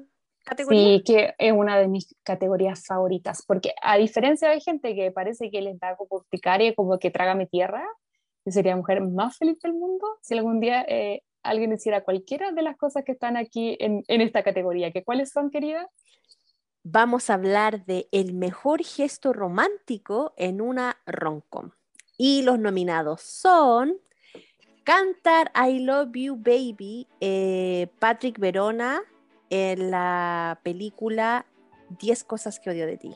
Sí, que es una de mis categorías favoritas, porque a diferencia de gente que parece que les da como urticaria, como que traga mi tierra, yo sería la mujer más feliz del mundo si algún día eh, alguien hiciera cualquiera de las cosas que están aquí en, en esta categoría. ¿Que ¿Cuáles son, querida? Vamos a hablar de el mejor gesto romántico en una romcom. Y los nominados son Cantar I Love You Baby, eh, Patrick Verona, en la película 10 cosas que odio de ti.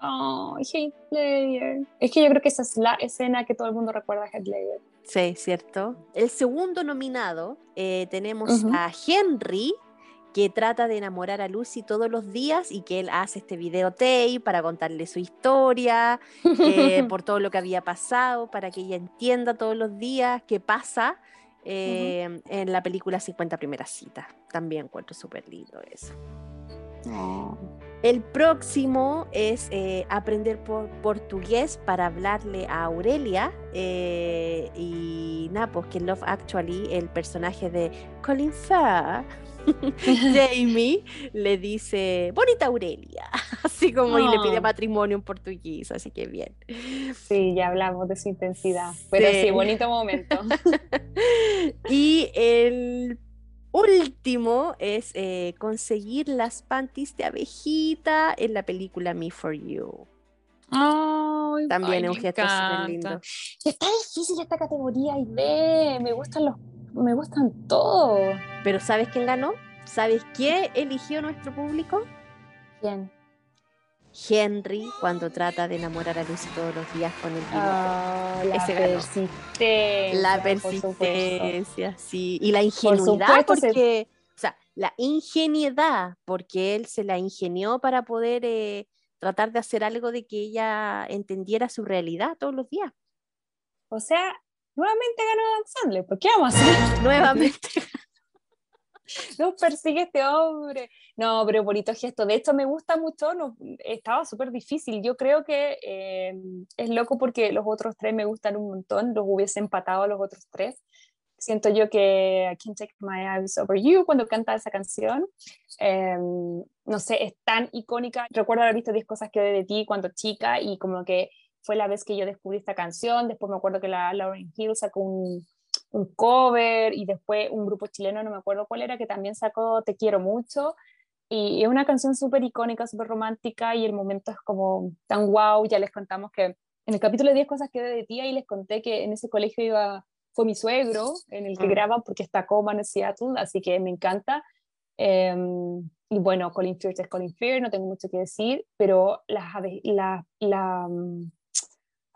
Oh, Heath Es que yo creo que esa es la escena que todo el mundo recuerda a Heath Ledger. Sí, cierto. El segundo nominado eh, tenemos a Henry, que trata de enamorar a Lucy todos los días y que él hace este videotape para contarle su historia, eh, por todo lo que había pasado, para que ella entienda todos los días qué pasa eh, en la película 50 primeras citas. También encuentro súper lindo eso. Oh. El próximo es eh, aprender por portugués para hablarle a Aurelia. Eh, y nada, pues que Love Actually, el personaje de Colin Farr, Jamie, le dice, bonita Aurelia, así como y le pide matrimonio en portugués, así que bien. Sí, ya hablamos de su intensidad, pero sí, bonito momento. y el último es eh, conseguir las panties de abejita en la película Me for You. También es un gesto súper lindo. Está difícil esta categoría y ve, me gustan los, me gustan todos. Pero ¿sabes quién ganó? ¿Sabes quién eligió nuestro público? ¿Quién? Henry cuando trata de enamorar a Lucy todos los días con el vino. Oh, la persistencia. La persistencia, sí. Y la ingenuidad, porque, o sea, la ingenuidad, porque él se la ingenió para poder eh, tratar de hacer algo de que ella entendiera su realidad todos los días. O sea, nuevamente ganó Sandler, ¿por qué vamos a hacer? Nuevamente. Nos persigue este hombre. No, pero bonito gesto. De hecho, me gusta mucho. No, estaba súper difícil. Yo creo que eh, es loco porque los otros tres me gustan un montón. Los hubiese empatado a los otros tres. Siento yo que I Can't Take My Eyes Over You cuando canta esa canción. Em, no sé, es tan icónica. Recuerdo haber visto 10 cosas que de ti cuando chica y como que fue la vez que yo descubrí esta canción. Después me acuerdo que la Lauren Hill sacó un, un cover y después un grupo chileno, no me acuerdo cuál era, que también sacó Te quiero mucho. Y es una canción súper icónica, súper romántica y el momento es como tan wow. Ya les contamos que en el capítulo de 10 cosas que de ti ahí les conté que en ese colegio iba fue mi suegro en el que Mm. graba porque está Coleman en Seattle, así que me encanta. Em, y bueno, Colin Firth es Colin Firth, no tengo mucho que decir, pero las la,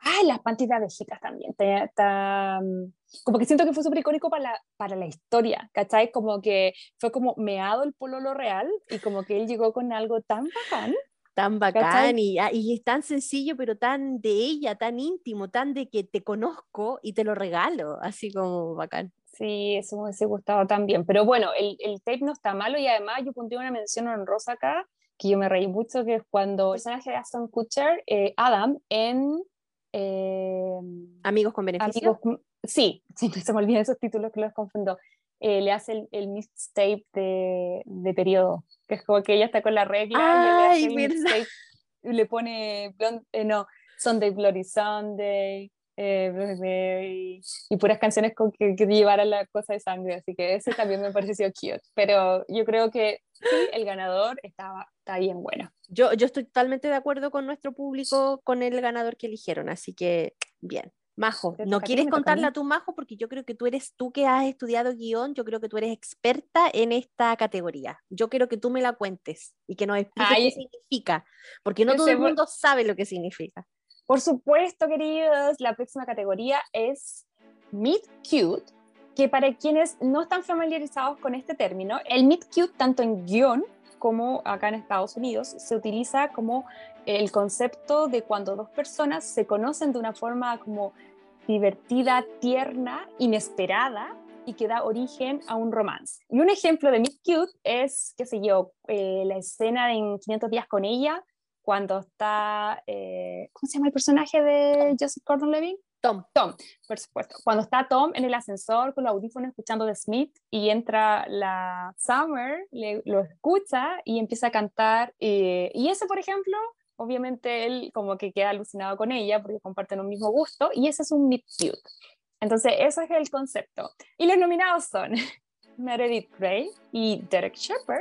ay, las panties de abejitas también. mm, como que siento que fue súper icónico para la, para la historia, ¿cachai? Como que fue como meado el pololo real y como que él llegó con algo tan bacán. Tan bacán y, ah, y es tan sencillo, pero tan de ella, tan íntimo, tan de que te conozco y te lo regalo, así como bacán. Sí, eso me hubiese gustado también. Pero bueno, el, el tape no está malo y además yo pondría una mención honrosa acá, que yo me reí mucho, que es cuando el personaje de Aston Kutcher, eh, Adam, en... eh, Amigos con beneficio. Amigos sí, siempre se me olvidan esos títulos que los confundo. Eh, le hace el, el mixtape de, de periodo, que es como que ella está con la regla y le Ay, hace el verdad. mixtape y le pone, blond- eh, no, Sunday Bloody Sunday, eh, Mary, y puras canciones con que, que llevaran la cosa de sangre, así que ese también me pareció cute, pero yo creo que sí, el ganador estaba, está bien bueno. Yo, yo estoy totalmente de acuerdo con nuestro público, con el ganador que eligieron, así que bien. Majo, ¿no quieres toca a contarle mí. a tu Majo? Porque yo creo que tú eres tú que has estudiado guion, yo creo que tú eres experta en esta categoría. Yo quiero que tú me la cuentes y que nos expliques Ay, qué significa, porque no todo el por- mundo sabe lo que significa. Por supuesto, queridos, la próxima categoría es Meet Cute, que para quienes no están familiarizados con este término, el Meet Cute, tanto en guion como acá en Estados Unidos, se utiliza como el concepto de cuando dos personas se conocen de una forma como divertida, tierna, inesperada y que da origen a un romance. Y un ejemplo de Meet Cute es, qué sé yo, eh, la escena en 500 días con ella, cuando está, eh, ¿cómo se llama el personaje de Joseph Gordon-Levitt? Tom, Tom, por supuesto. Cuando está Tom en el ascensor con los audífonos escuchando de Smith y entra la Summer, le- lo escucha y empieza a cantar. eh, y ese, por ejemplo, obviamente él como que queda alucinado con ella porque comparten un mismo gusto y ese es un meet cute. Entonces, ese es el concepto. Y los nominados son Meredith Grey y Derek Shepard,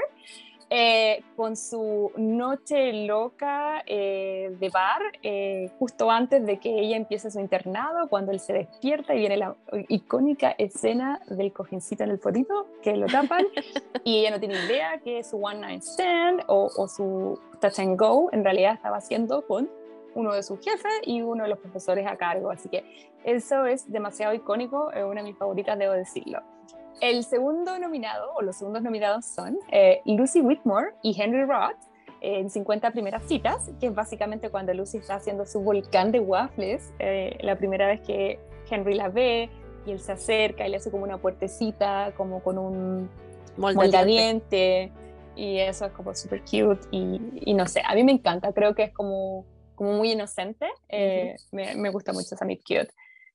eh, con su noche loca eh, de bar, eh, justo antes de que ella empiece su internado, cuando él se despierta y viene la icónica escena del cojincito en el potito, que lo tapan, y ella no tiene idea que su one night stand o, o su touch and go en realidad estaba haciendo con uno de sus jefes y uno de los profesores a cargo. Así que eso es demasiado icónico, es una de mis favoritas, debo decirlo. El segundo nominado, o los segundos nominados son eh, Lucy Whitmore y Henry Roth en 50 primeras citas, que es básicamente cuando Lucy está haciendo su volcán de waffles, eh, la primera vez que Henry la ve y él se acerca y le hace como una puertecita, como con un moldadiente, y eso es como súper cute y, y no sé, a mí me encanta, creo que es como, como muy inocente, eh, me, me gusta mucho esa Meet Cute.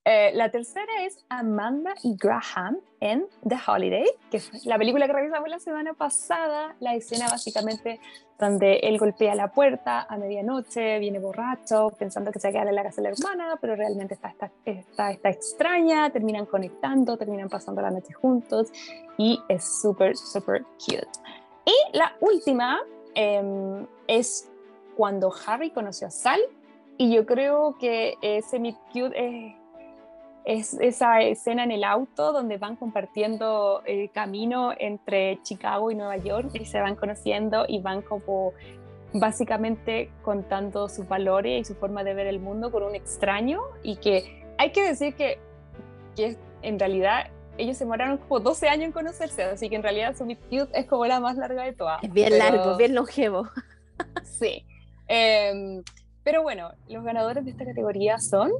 Eh, la tercera es Amanda y Graham en The Holiday, que fue la película que revisamos la semana pasada, la escena básicamente donde él golpea la puerta a medianoche, viene borracho, pensando que se va a en la casa de la hermana, pero realmente está, está, está, está extraña, terminan conectando, terminan pasando la noche juntos y es súper, súper cute. Y la última eh, es cuando Harry conoció a Sal y yo creo que ese meet cute es es esa escena en el auto donde van compartiendo el camino entre Chicago y Nueva York y se van conociendo y van como básicamente contando sus valores y su forma de ver el mundo con un extraño y que hay que decir que, que en realidad ellos se demoraron como 12 años en conocerse, así que en realidad su Cute es como la más larga de todas. es bien pero- largo, bien longevo. Sí. Em, pero bueno, los ganadores de esta categoría son.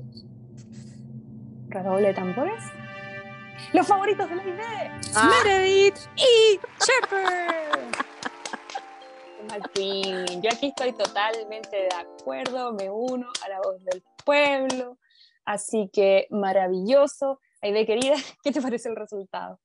Redoble de tambores. Los favoritos de la idea. Ah. Meredith y Shepard. Martín, yo aquí estoy totalmente de acuerdo, me uno a la voz del pueblo, así que maravilloso. Aide querida, ¿qué te parece el resultado?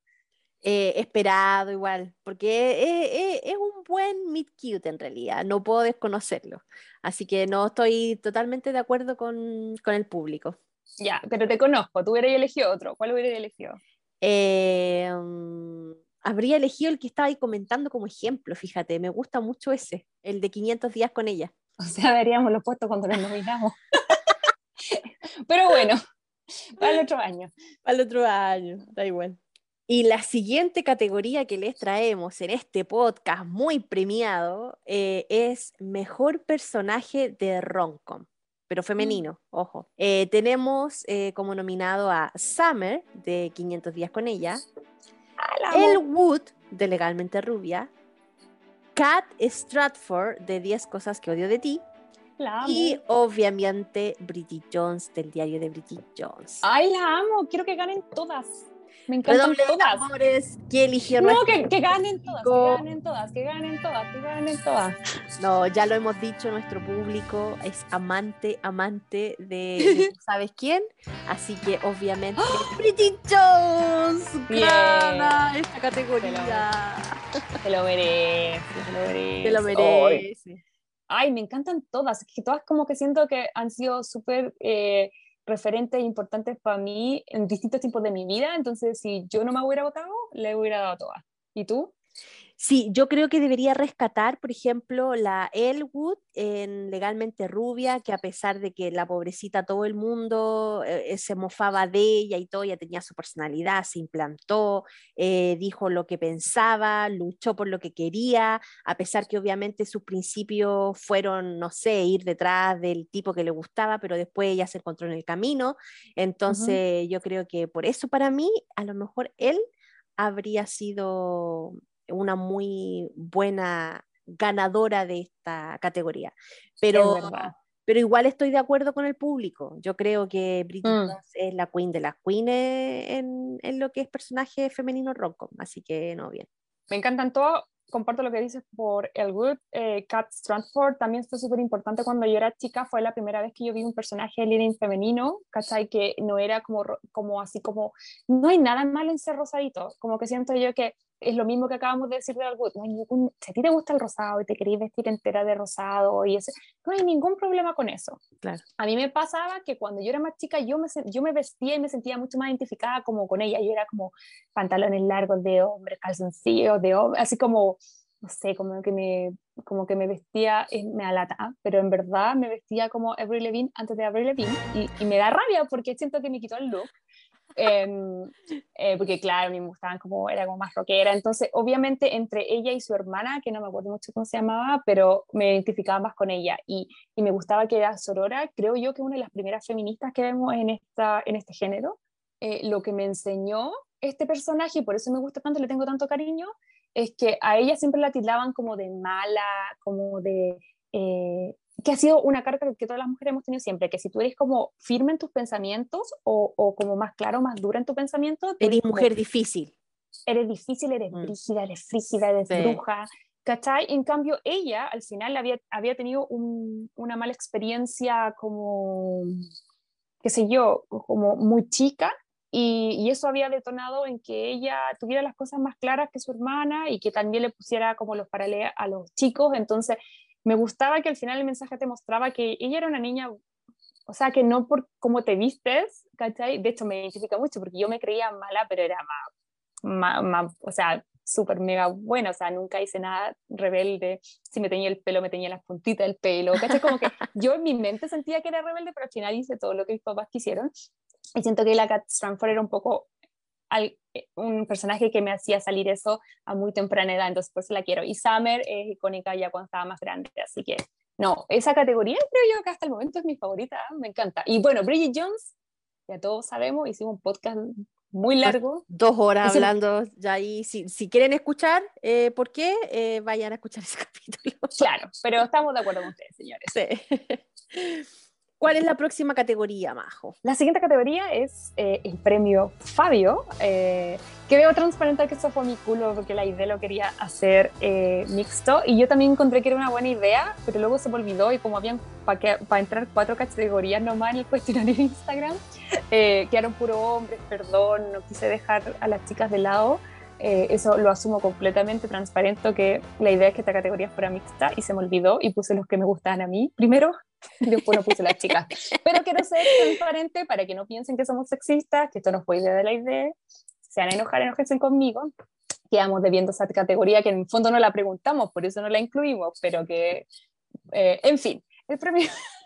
Eh, esperado igual, porque es, es- es un buen meet cute en realidad, no puedo desconocerlo. Así que no estoy totalmente de acuerdo con, con el público. Ya, pero te conozco, tú hubieras elegido otro, ¿cuál hubieras elegido? Eh, mm, habría elegido el que estaba ahí comentando como ejemplo, fíjate, me gusta mucho ese, el de 500 días con ella. O sea, veríamos los puestos cuando nos nominamos. Pero bueno, Para el otro año. Para el otro año, da igual. Y la siguiente categoría que les traemos en este podcast muy premiado eh, es Mejor Personaje de Roncom, pero femenino, ojo. Eh, tenemos eh, como nominado a Summer de 500 días con ella, El Wood de Legalmente Rubia, Kat Stratford de 10 cosas que odio de ti, y obviamente Bridget Jones del diario de Bridget Jones. Ay, la amo, quiero que ganen todas. Me encantan todas. Amores, ¿Qué eligió No, que, que, ganen todas, que ganen todas, que ganen todas, que ganen todas. No, ya lo hemos dicho, nuestro público es amante, amante de, ¿sabes quién? Así que obviamente Bridget Jones gana esta categoría. Te lo merece, te lo merece. Te lo merece. Ay, me encantan todas, que todas como que siento que han sido súper... Eh, referentes importantes para mí en distintos tiempos de mi vida, entonces si yo no me hubiera votado, le hubiera dado todas. ¿Y tú? Sí, yo creo que debería rescatar, por ejemplo, la Elwood en Legalmente Rubia, que a pesar de que la pobrecita todo el mundo eh, se mofaba de ella y todo, ella tenía su personalidad, se implantó, eh, dijo lo que pensaba, luchó por lo que quería, a pesar que obviamente sus principios fueron, no sé, ir detrás del tipo que le gustaba, pero después ella se encontró en el camino. Entonces, yo creo que por eso para mí, a lo mejor él habría sido una muy buena ganadora de esta categoría. Pero, pero igual estoy de acuerdo con el público. Yo creo que Bridget mm. es la queen de las queens en, en, lo que es personaje femenino rock, así que no, bien. Me encantan todos, comparto lo que dices por el Wood. Eh, Kat Strandford también fue súper importante cuando yo era chica, fue la primera vez que yo vi un personaje leading femenino, ¿cachai? Que no era como, como así como, no hay nada malo en ser rosadito, como que siento yo que es lo mismo que acabamos de decir de Alwood, no hay ningún, si a ti te gusta el rosado y te querés vestir entera de rosado y no hay ningún problema con eso. Claro. A mí me pasaba que cuando yo era más chica yo me, yo me vestía y me sentía mucho más identificada como con ella, yo era como pantalones largos de hombre, calzoncillos de hombre, así como, no sé, como que me, como que me vestía, me alata, pero en verdad me vestía como Avril Lavigne antes de Avril Lavigne y, y me da rabia porque siento que me quitó el look Em, eh, porque claro, a mí me gustaban como, era como más rockera, entonces obviamente entre ella y su hermana, que no me acuerdo mucho cómo se llamaba, pero me identificaba más con ella. Y, y me gustaba que era Sorora, creo yo que una de las primeras feministas que vemos en, esta, en este género, eh, lo que me enseñó este personaje, y por eso me gusta tanto, le tengo tanto cariño, es que a ella siempre la tildaban como de mala, como de... Eh, que ha sido una carga que todas las mujeres hemos tenido siempre, que si tú eres como firme en tus pensamientos o, o como más claro, más dura en tu pensamiento, eres mujer difícil. Eres difícil, eres mm. brígida, eres frígida, eres bruja, ¿cachai? En cambio, ella al final había, había tenido un, una mala experiencia como, qué sé yo, como muy chica y, y, eso había detonado en que ella tuviera las cosas más claras que su hermana y que también le pusiera como los paralelos a los chicos. Entonces, me gustaba que al final el mensaje te mostraba que ella era una niña, o sea, que no por cómo te vistes, ¿cachai? De hecho, me identifica mucho porque yo me creía mala, pero era más, más, o sea, súper mega buena, o sea, nunca hice nada rebelde, si me tenía el pelo, me tenía las puntitas del pelo, ¿cachai? Como que yo en mi mente sentía que era rebelde, pero al final hice todo lo que mis papás quisieron. Y siento que la Cat Stranford era un poco eh, un personaje que me hacía salir eso a muy temprana edad, entonces por eso la quiero. Y Summer es icónica ya cuando estaba más grande, así que no, esa categoría creo yo que hasta el momento es mi favorita, me encanta. Y bueno, Bridget Jones, ya todos sabemos, hicimos un podcast muy largo. Dos horas hablando, ya ahí, si, si quieren escuchar eh, por qué, eh, vayan a escuchar ese capítulo. Claro, pero estamos de acuerdo con ustedes, señores. Sí. ¿Cuál es la próxima categoría, Majo? La siguiente categoría es eh, el premio Fabio, eh, que veo transparente que eso fue mi culo porque la idea lo quería hacer eh, mixto y yo también encontré que era una buena idea, pero luego se me olvidó y como habían para entrar cuatro categorías nomás en el cuestionario de Instagram, quedaron puro hombres, perdón, no quise dejar a las chicas de lado. Eso lo asumo completamente transparente que la idea es que esta categoría fuera mixta y se me olvidó y puse los que me gustaban a mí primero Después no puse las chicas. Pero quiero ser transparente para que no piensen que somos sexistas, que esto no fue idea de la idea. Se van a enojar, enojense conmigo. Quedamos debiendo esa categoría que en el fondo no la preguntamos, por eso no la incluimos, pero que, eh, en fin, el premio,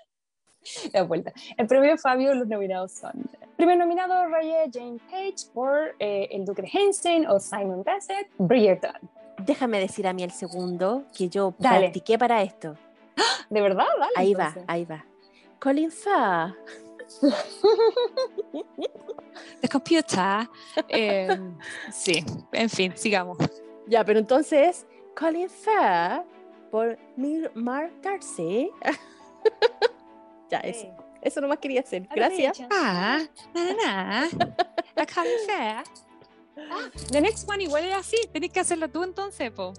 De vuelta. El premio Fabio, los nominados son. Primer nominado, Raya Jane Page por eh, El Duque de Hensing o Simon Bassett, Bridgerton. Déjame decir a mí el segundo que yo Dale. practiqué para esto. ¿De verdad? Dale, Ahí va, entonces. ahí va. Colin Farr. The computer. Eh, sí, en fin, sigamos. Ya, pero entonces, Colin Farr por Mir- Mark Darcy. ya, eso. Eso nomás quería hacer. Gracias. Ah, na, na, na. La Fair. Ah, the next one igual es así. Tenés que hacerlo tú entonces, po.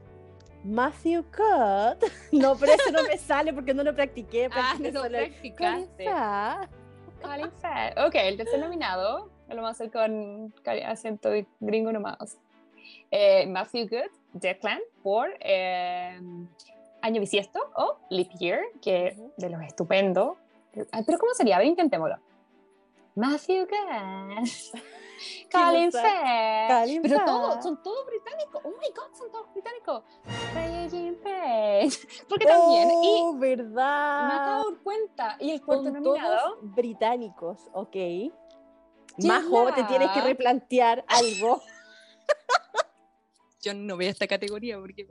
Matthew Cott. No, pero eso no me sale porque no lo practiqué. Ah, practiqué no solo el Colin practicaste. Colin Farrell. Ok, el tercer nominado. Lo vamos a hacer con acento gringo nomás. Eh, Matthew Good, Declan, por eh, Año Bisiesto o Leap Year, que Ujú. de los estupendos. Ay, pero ¿cómo sería? A ver, intentémoslo. Matthew Good, Colin. Colin Pero todos, son todos británicos. Oh my god, son todos británicos. Ryan Page. Porque también, y Oh, me verdad. acabo de dar cuenta, y el cuarto Son nominado. todos británicos, ok. ¿Quién Majo, te tienes que replantear algo. Yo no veo esta categoría porque.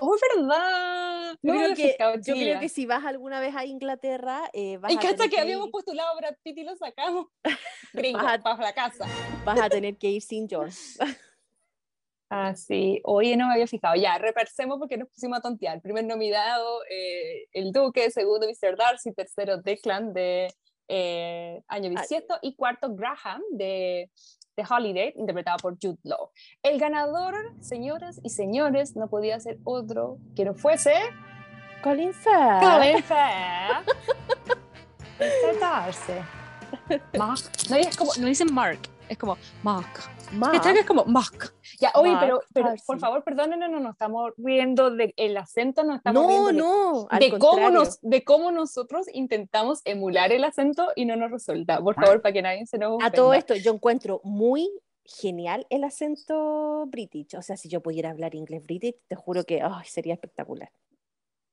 Oh, es verdad. Yo, No creo que, fijado, yo creo chiquilla. que si vas alguna vez a Inglaterra, eh, vas, Y a hasta que que habíamos ir, postulado a Brad Pitt y lo sacamos. Gringo, Vas a- para la casa. vas a tener que ir sin John. Ah, sí. Oye, no me había fijado. Ya, repasemos porque nos pusimos a tontear. Primer nominado, eh, El Duque. Segundo, Mr. Darcy. Tercero, Declan de eh, Año Ah. Bisiesto. Y cuarto, Graham de, de Holiday, interpretado por Jude Law. El ganador, señoras y señores, no podía ser otro que no fuese Colin Farr. Colin. Mr. Darcy. Mark. No, es como, no dicen Mark, es como Mark. Mark. ¿Cachai que es como Mark? Ya, oye, Mark pero, pero Darcy. por favor, perdónenos, no nos estamos riendo del acento, no estamos No, riendo de- no. al de, cómo nos, de cómo nosotros intentamos emular el acento y no nos resulta. Por favor, para que nadie se nos A ofenda. todo esto, yo encuentro muy genial el acento british. O sea, si yo pudiera hablar inglés british, te juro que ay, sería espectacular.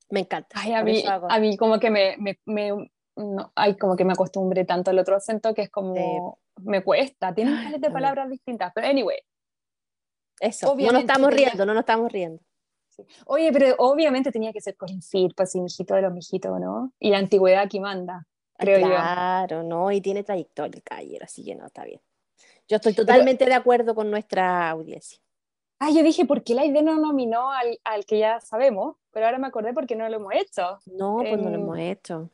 Me encanta. Ay, a mí, a mí como que me, me, me- no, ay, como que me acostumbré tanto al otro acento que es como, me cuesta, Ay, miles de palabras distintas, pero anyway. Eso, no nos obviamente estamos riendo, no nos estamos riendo. Oye, pero obviamente tenía que ser Colin Firth, pues sí, mijito de los mijitos, ¿no? Y la antigüedad aquí manda, creo yo. Claro, no, y tiene trayectoria el así que no, está bien. Yo estoy totalmente de acuerdo con nuestra audiencia. Ah, yo dije, ¿por qué la idea no nominó al, al que ya sabemos? Pero ahora me acordé porque no lo hemos hecho. No, pues no lo Em, hemos hecho.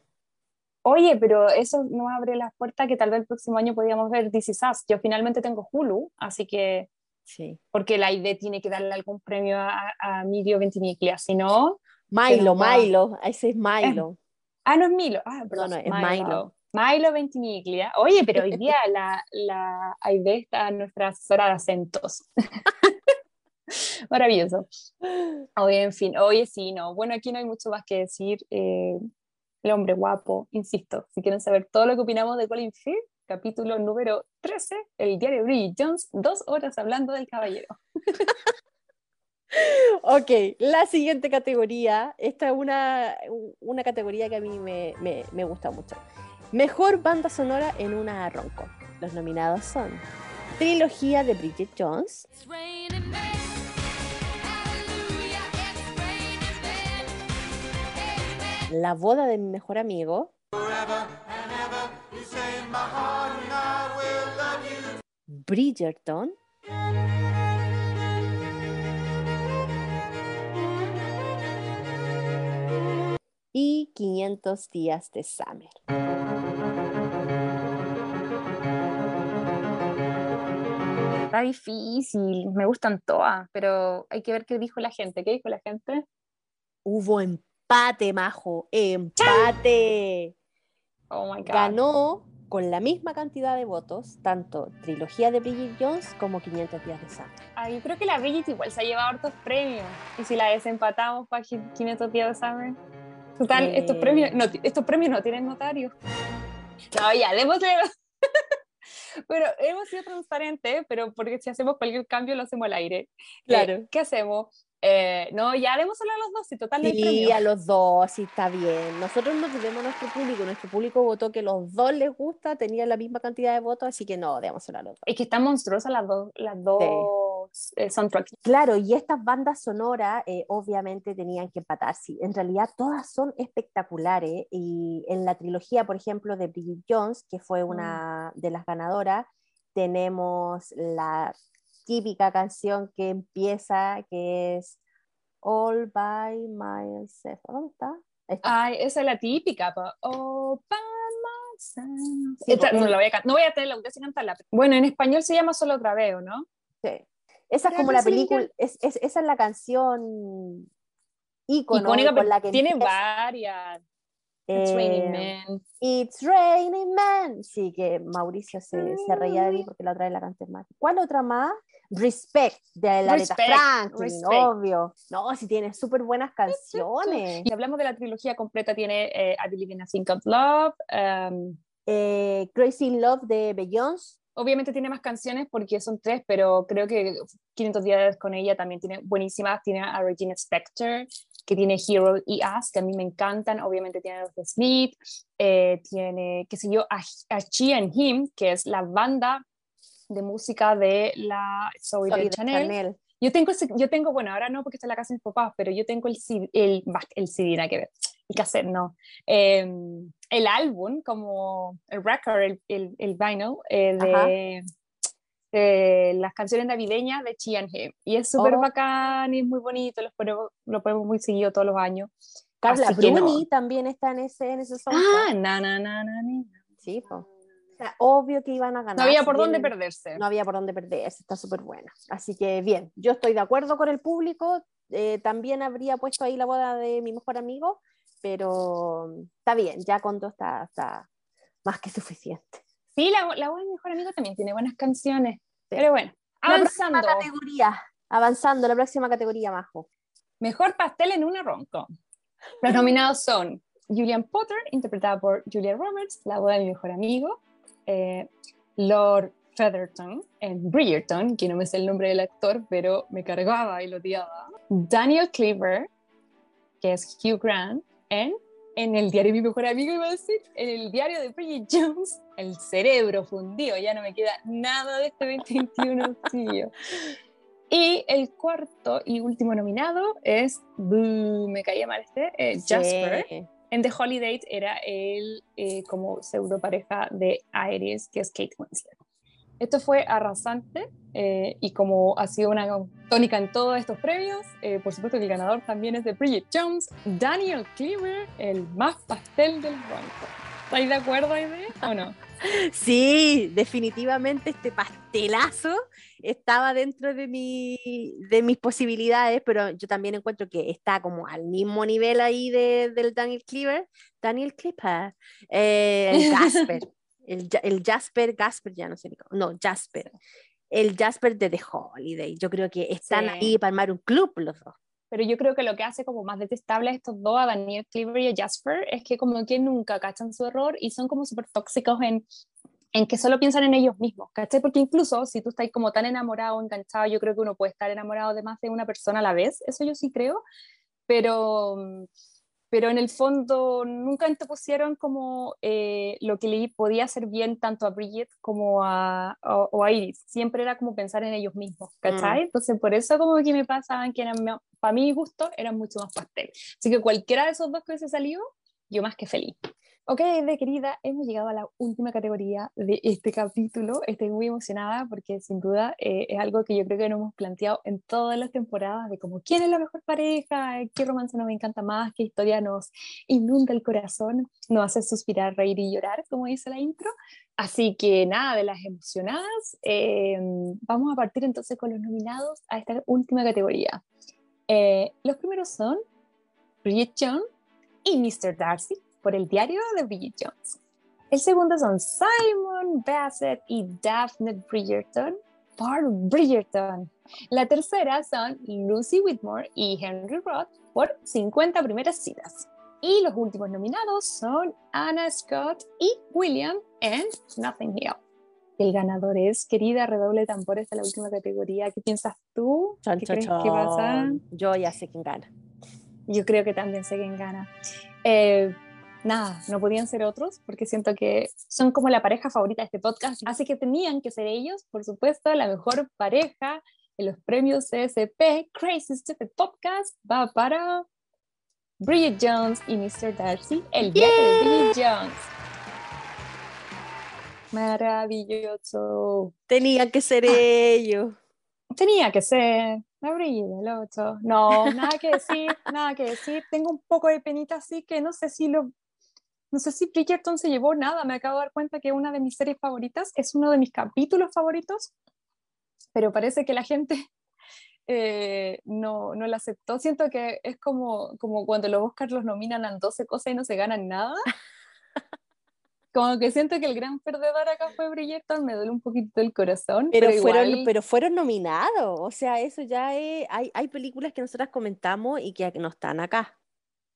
Oye, pero eso nos abre las puertas que tal vez el próximo año podríamos ver This Is Us. Yo finalmente tengo Hulu, así que, Sí. porque la idea tiene que darle algún premio a, a Mirio Ventimiglia, si no... Milo. Milo, ese es Milo. Ah, no es Milo. Ah, perdón, no, es Milo. Milo Ventimiglia. Oye, pero hoy día la, la Aide está nuestra asesora de acentos. Maravilloso. Oye, en fin, oye, sí, no. Bueno, aquí no hay mucho más que decir. eh, el hombre guapo, insisto. Si quieren saber todo lo que opinamos de Colin Firth, capítulo número 13, el diario Bridget Jones, dos horas hablando del caballero. Ok, la siguiente categoría, esta es una, una categoría que a mí me, me- me gusta mucho. Mejor banda sonora en una ronco. Los nominados son Trilogía de Bridget Jones, La boda de mi mejor amigo, Bridgerton, y 500 días de Summer. Está difícil, me gustan todas, pero hay que ver qué dijo la gente. ¿Qué dijo la gente? Hubo empate, majo, empate. Oh my God. Ganó con la misma cantidad de votos, tanto Trilogía de Bridget Jones como 500 días de Summer. Ah, yo creo que la Bridget igual se ha llevado hartos premios. Y si la desempatamos para 500 días de Summer. Total, Eh. estos, premios, no, estos premios no tienen notario. No, ya, démosle. pero hemos sido transparentes, pero porque si hacemos cualquier cambio lo hacemos al aire. Claro. Eh, ¿Qué hacemos? Eh, no, ya haremos solo a los dos y total Sí, a los dos, sí, está bien. Nosotros no tenemos nuestro público, nuestro público votó que los dos les gusta, tenían la misma cantidad de votos, así que no, debemos a los dos. Es que están monstruosas las dos, las dos eh, soundtracks. Claro, y estas bandas sonoras eh, obviamente tenían que empatar, sí, en realidad todas son espectaculares y en la trilogía, por ejemplo, de Bridget Jones, que fue una de las ganadoras, tenemos la típica canción que empieza, que es All by Myself. ¿Dónde está? Ay, esa es la típica. Oh, by myself. Sí, Esta- po, no, la voy a can- no voy a tener la audiencia de cantarla. Bueno, en español se llama Solo otra vez, ¿o ¿no? Sí. Esa es como la película, es, es- esa es la canción ícono Icónica, con la que tiene empieza, varias. It's Raining eh, Men. It's Raining Man. Sí, que Mauricio se, se reía de mí porque la otra vez la canté mal. ¿Cuál otra más? Respect, de la Aretha Respect, Franklin, Respect. obvio. No, si tiene súper buenas canciones. Y hablamos de la trilogía completa, tiene eh, I Believe in a Thing of Love. um, Eh, Crazy in Love de Beyoncé. obviamente tiene más canciones porque son tres, pero creo que 500 días con ella también tiene buenísimas. Tiene a Regina Spektor, que tiene Hero y Us, que a mí me encantan. Obviamente tiene a los de Smith. eh, tiene, qué sé yo, a, a She and Him, que es la banda de música de la Zoe Zoe de de Chanel. Chanel. Yo tengo, ese- yo tengo, bueno, ahora no porque está en la casa de mis papás, pero yo tengo el CD, el, el CD, nada que ver, el cassette, no. Eh, el álbum, como el record, el, el, el vinyl, eh, de, de las canciones navideñas de Chi and Him. Y es súper Oh. bacán y es muy bonito, los ponemos, lo ponemos muy seguido todos los años. Carla que no. Bruni también está en ese, en ese soundtrack. Ah, na, na, na, na, na. Sí, po. Obvio que iban a ganar. No había por dónde perderse. no había por dónde perderse, está súper buena. Así que bien, yo estoy de acuerdo con el público, eh, también habría puesto ahí la boda de mi mejor amigo, pero mm, está bien, ya con dos está, está más que suficiente. Sí, la, la voz de mi mejor amigo también tiene buenas canciones. Pero bueno, La próxima avanzando. categoría, avanzando, la próxima categoría, Majo. Mejor pastel en una ronco. Los nominados son Julian Potter, interpretada por Julia Roberts, la boda de mi mejor amigo, eh, Lord Featherton en Bridgerton, que no me sé el nombre del actor, pero me cargaba y lo odiaba. Daniel Cleaver, que es Hugh Grant, en, en el diario de mi mejor amigo, iba a decir, en el diario de Bridget Jones, el cerebro fundido, ya no me queda nada de este 2021, tío. Y el cuarto y último nominado es, buh, me caía mal este, eh, Jasper. Sí. En The Holiday era el eh, como pseudo pareja de Iris, que es Kate Winslet. Esto fue arrasante eh, y como ha sido una tónica en todos estos premios, eh, por supuesto que el ganador también es de Bridget Jones, Daniel Cleaver, el más pastel del banco. ¿Estáis de acuerdo, Aide, o no? Sí, definitivamente este pastelazo estaba dentro de, mi, de mis posibilidades, pero yo también encuentro que está como al mismo nivel ahí de, del Daniel Cleaver, Daniel Clipper, eh, el Jasper, el, el Jasper, Gasper, ya no sé no, Jasper, el Jasper de The Holiday. Yo creo que están Sí. ahí para armar un club los dos. Pero yo creo que lo que hace como más detestable a estos dos, a Daniel Cleaver y a Jasper, es que como que nunca cachan su error y son como súper tóxicos en, en que solo piensan en ellos mismos, ¿cachai? Porque incluso si tú estás como tan enamorado, enganchado, yo creo que uno puede estar enamorado de más de una persona a la vez, eso yo sí creo, pero, pero en el fondo nunca pusieron como eh, lo que le podía hacer bien tanto a Bridget como a, o- o a Iris, siempre era como pensar en ellos mismos, ¿cachai? Entonces por eso como que me pasaban que eran, para mi gusto, eran mucho más pastel. Así que cualquiera de esos dos que hubiese salido, yo más que feliz. Ok, de querida, hemos llegado a la última categoría de este capítulo. Estoy muy emocionada porque sin duda eh, es algo que yo creo que nos hemos planteado en todas las temporadas de como quién es la mejor pareja, qué romance nos encanta más, qué historia nos inunda el corazón, nos hace suspirar, reír y llorar, como dice la intro. Así que nada, de las emocionadas, eh, vamos a partir entonces con los nominados a esta última categoría. Eh, los primeros son Bridget Jones y Mr. Darcy por el diario de Bridget Jones. El segundo son Simon Bassett y Daphne Bridgerton por Bridgerton. La tercera son Lucy Whitmore y Henry Roth por 50 primeras citas. Y los últimos nominados son Anna Scott y William en Nothing Hill. El ganador es, querida, redoble de tambores de la última categoría. ¿Qué piensas tú? Chon, ¿Qué chon, crees que pasa? chon. Yo ya sé quién gana. Yo creo que también sé quién gana. Eh, nada, no podían ser otros porque siento que son como la pareja favorita de este podcast. Así que tenían que ser ellos, por supuesto, la mejor pareja en los premios CSP Crazy Stupid Podcast va para Bridget Jones y Mr. Darcy, el viaje de Bridget Jones. Maravilloso. Tenían que ser Ah. ellos. Tenía que ser la Bridget del 8. No, nada que decir, nada que decir. Tengo un poco de penita así que no sé si lo... No sé si Bridgerton se llevó nada. Me acabo de dar cuenta que una de mis series favoritas es uno de mis capítulos favoritos, pero parece que la gente eh, no, no la aceptó. Siento que es como, como cuando los Oscars los nominan a 12 cosas y no se ganan nada. Como que siento que el gran perdedor acá fue Bridgerton, me duele un poquito el corazón. Pero, Pero, fueron, igual- pero fueron nominados. O sea, eso ya es. Hay, hay películas que nosotras comentamos y que no están acá.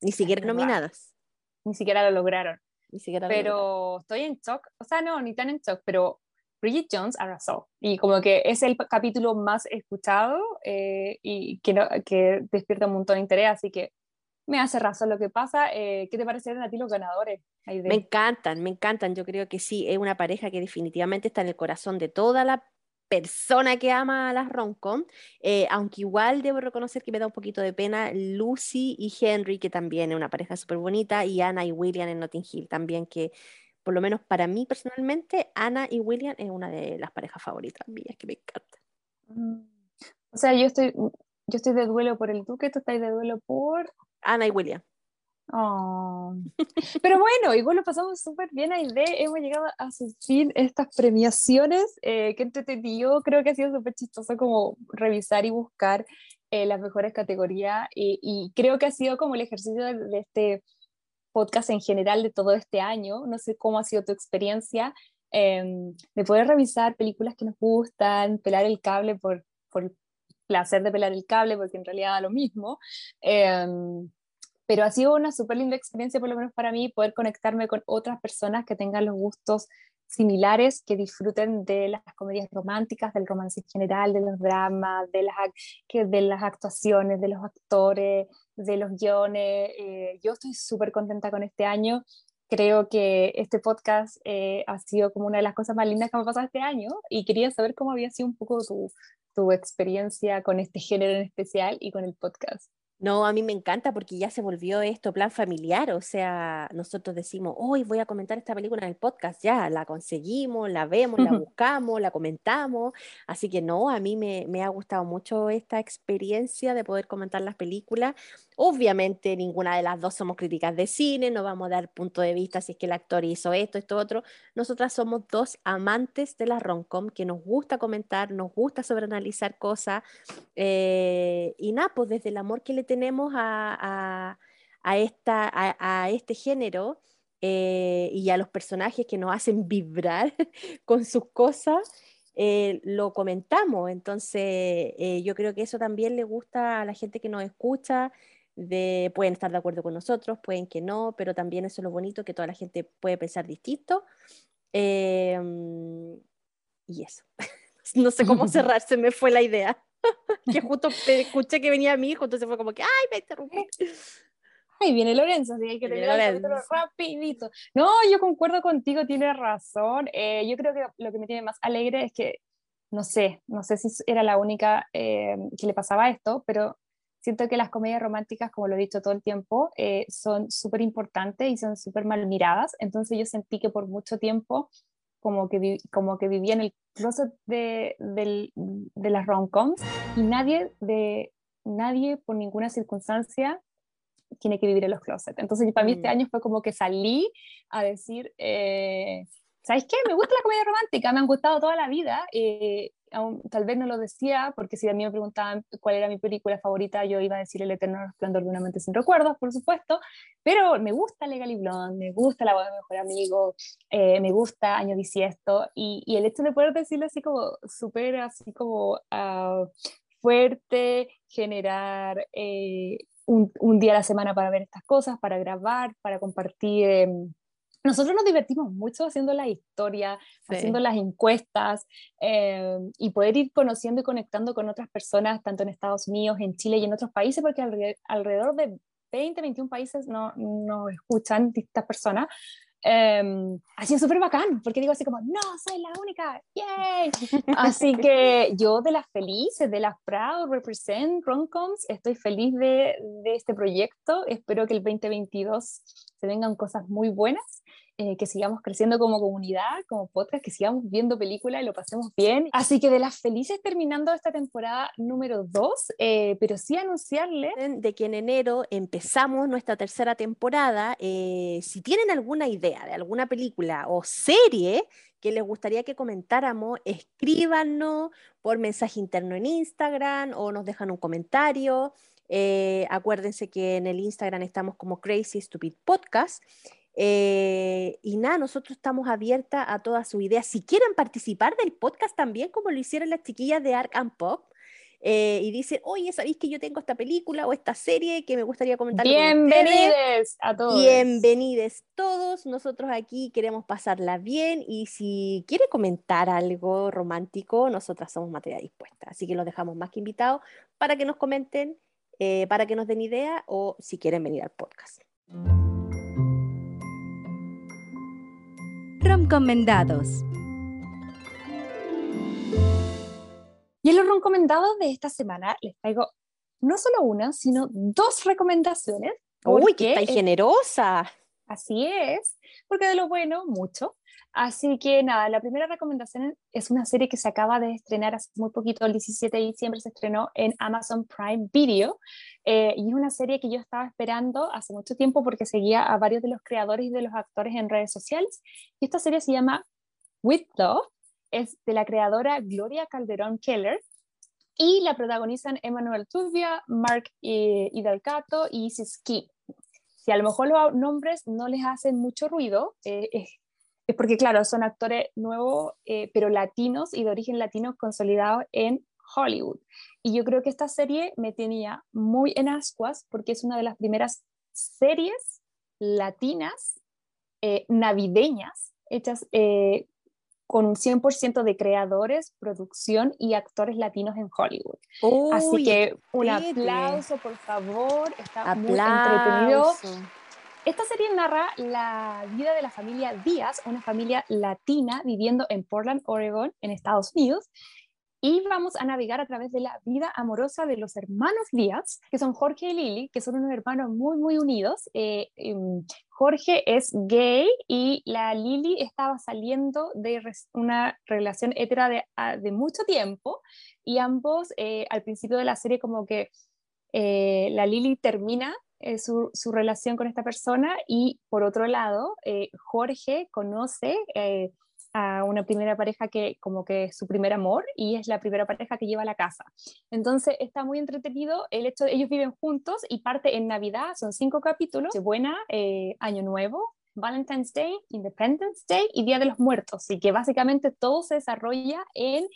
Ni siquiera nominadas. Ni siquiera lo lograron. Ni siquiera pero estoy en shock, o sea, no, ni tan en shock, pero Bridget Jones arrasó. Y como que es el capítulo más escuchado eh, y que, no- que despierta un montón de interés, así que me hace razón lo que pasa. Eh, ¿Qué te parecieron a ti los ganadores? Aide? Me encantan, me encantan. Yo creo que sí, es una pareja que definitivamente está en el corazón de toda la persona que ama a las romcom, eh, aunque igual debo reconocer que me da un poquito de pena Lucy y Henry, que también es una pareja súper bonita, y Anna y William en Notting Hill también, que por lo menos para mí personalmente, Anna y William es una de las parejas favoritas mías, que me encanta. Mm. O sea, yo estoy, yo estoy de duelo por el Duque, tú estás de duelo por... Ana y William. Oh. Pero bueno, igual lo pasamos súper bien, Aide. Hemos llegado a su fin estas premiaciones. Eh, qué entretenido. Creo que ha sido súper chistoso como revisar y buscar eh, las mejores categorías. Y, y creo que ha sido como el ejercicio de, de este podcast en general de todo este año. No sé cómo ha sido tu experiencia em, de poder revisar películas que nos gustan, pelar el cable por, por el placer de pelar el cable, porque en realidad da lo mismo. Em, pero ha sido una súper linda experiencia, por lo menos para mí, poder conectarme con otras personas que tengan los gustos similares, que disfruten de las comedias románticas, del romance en general, de los dramas, de las, actuaciones, de los actores, de los guiones. Eh, yo estoy súper contenta con este año. Creo que este podcast eh, ha sido como una de las cosas más lindas que me ha pasado este año y quería saber cómo había sido un poco tu experiencia con este género en especial y con el podcast. No, a mí me encanta porque ya se volvió esto plan familiar, o sea, nosotros decimos, hoy voy a comentar esta película en el podcast, ya, la conseguimos, la vemos, la buscamos, la comentamos, así que no, a mí me, me ha gustado mucho esta experiencia de poder comentar las películas. Obviamente ninguna de las dos somos críticas de cine, no vamos a dar punto de vista si es que el actor hizo esto, esto, otro. Nosotras somos dos amantes de la romcom que nos gusta comentar, nos gusta sobreanalizar cosas eh, y nada, pues desde el amor que le tenemos a, a, este género eh, y a los personajes que nos hacen vibrar con sus cosas, eh, lo comentamos. Entonces, eh, yo creo que eso también le gusta a la gente que nos escucha. De, pueden estar de acuerdo con nosotros, pueden que no, pero también eso es lo bonito, que toda la gente puede pensar distinto. Eh, y eso. No sé cómo cerrar, se me fue la idea. que justo escuché que venía mi hijo, entonces fue como que, ay, me interrumpí. Ay, viene Lorenzo, así que hay que terminar el rapidito. No, yo concuerdo contigo, tienes razón. Eh, yo creo que lo que me tiene más alegre es que, no sé, no sé si era la única eh, que le pasaba esto, pero siento que las comedias románticas, como lo he dicho todo el tiempo, eh, son súper importantes y son súper mal miradas. Entonces yo sentí que por mucho tiempo como que, vi- como que vivía en el closet de, del- de las rom-coms y nadie, de, nadie por ninguna circunstancia tiene que vivir en los closets. Entonces, para mí este Mm. año fue como que salí a decir, eh, ¿sabes qué? Me gusta la comedia romántica, me han gustado toda la vida. eh, tal vez no lo decía, porque si a mí me preguntaban cuál era mi película favorita, yo iba a decir El eterno resplandor de una sin recuerdos, por supuesto, pero me gusta Legally Blonde, me gusta La boda de mejor amigo, eh, me gusta Año Bisiesto, y, el hecho de poder decirlo así como súper, así como ah, fuerte, generar eh, un, un día a la semana para ver estas cosas, para grabar, para compartir em, nosotros nos divertimos mucho haciendo la historia, Sí. haciendo las encuestas eh, y poder ir conociendo y conectando con otras personas, tanto en Estados Unidos, en Chile y en otros países, porque alre- alrededor de 20, 21 países no, no escuchan distintas personas. Eh, ha sido súper bacán, porque digo así como, no, soy la única, ¡yay! Así que yo de las felices, de las proud, represent, romcoms, estoy feliz de, de este proyecto. Espero que el 2022 se vengan cosas muy buenas, eh, que sigamos creciendo como comunidad, como podcast, que sigamos viendo películas y lo pasemos bien. Así que de las felices terminando esta temporada número 2, pero sí anunciarle de que en enero empezamos nuestra tercera temporada. Eh, si tienen alguna idea de alguna película o serie que les gustaría que comentáramos, escríbanos por mensaje interno en Instagram o nos dejan un comentario. Eh, acuérdense que en el Instagram estamos como Crazy Stupid Podcast. Eh, y nada, nosotros estamos abiertas a todas sus ideas. Si quieren participar del podcast también, como lo hicieron las chiquillas de Ark and Pop, eh, y dicen, oye, ¿sabéis que yo tengo esta película o esta serie que me gustaría comentar? bienvenidos a todos. Bienvenidos todos. Nosotros aquí queremos pasarla bien y si quiere comentar algo romántico, nosotras somos materia dispuesta. Así que los dejamos más que invitados para que nos comenten, eh, para que nos den idea o si quieren venir al podcast. Recomendados. Y en los recomendados de esta semana les traigo no solo una, sino dos recomendaciones. ¡Uy, es- generosa! Así es, porque de lo bueno, mucho. Así que nada, la primera recomendación es una serie que se acaba de estrenar hace muy poquito, el 17 de diciembre se estrenó en Amazon Prime Video. eh, y es una serie que yo estaba esperando hace mucho tiempo porque seguía a varios de los creadores y de los actores en redes sociales. Y esta serie se llama With Love, es de la creadora Gloria Calderón Keller. Y la protagonizan Emmanuel Tubia, Mark eh, Hidalcato y Isis Key si a lo mejor los nombres no les hacen mucho ruido, eh, es, es porque, claro, son actores nuevos, eh, pero latinos y de origen latino consolidados en Hollywood. Y yo creo que esta serie me tenía muy en ascuas porque es una de las primeras series latinas eh, navideñas hechas eh, con un 100% de creadores, producción y actores latinos en Hollywood. Así Uy, que un aplauso, por favor. Está muy entretenido. Esta serie narra la vida de la familia Díaz, una familia latina viviendo en Portland, Oregon, en Estados Unidos. Y vamos a navegar a través de la vida amorosa de los hermanos Díaz, que son Jorge y Lili, que son unos hermanos muy, muy unidos. Eh, em, Jorge es gay y la Lili estaba saliendo de una relación hetera de mucho tiempo y ambos eh, al principio de la serie como que eh, la Lili termina eh, su, relación con esta persona y por otro lado eh, Jorge conoce eh, a una primera pareja que como que es su primer amor y es la primera pareja que lleva a la casa. Entonces está muy entretenido el hecho de ellos viven juntos y parte en Navidad, son cinco capítulos, buena Año Nuevo, Valentine's Day, Independence Day y Día de los Muertos, y que básicamente todo se desarrolla en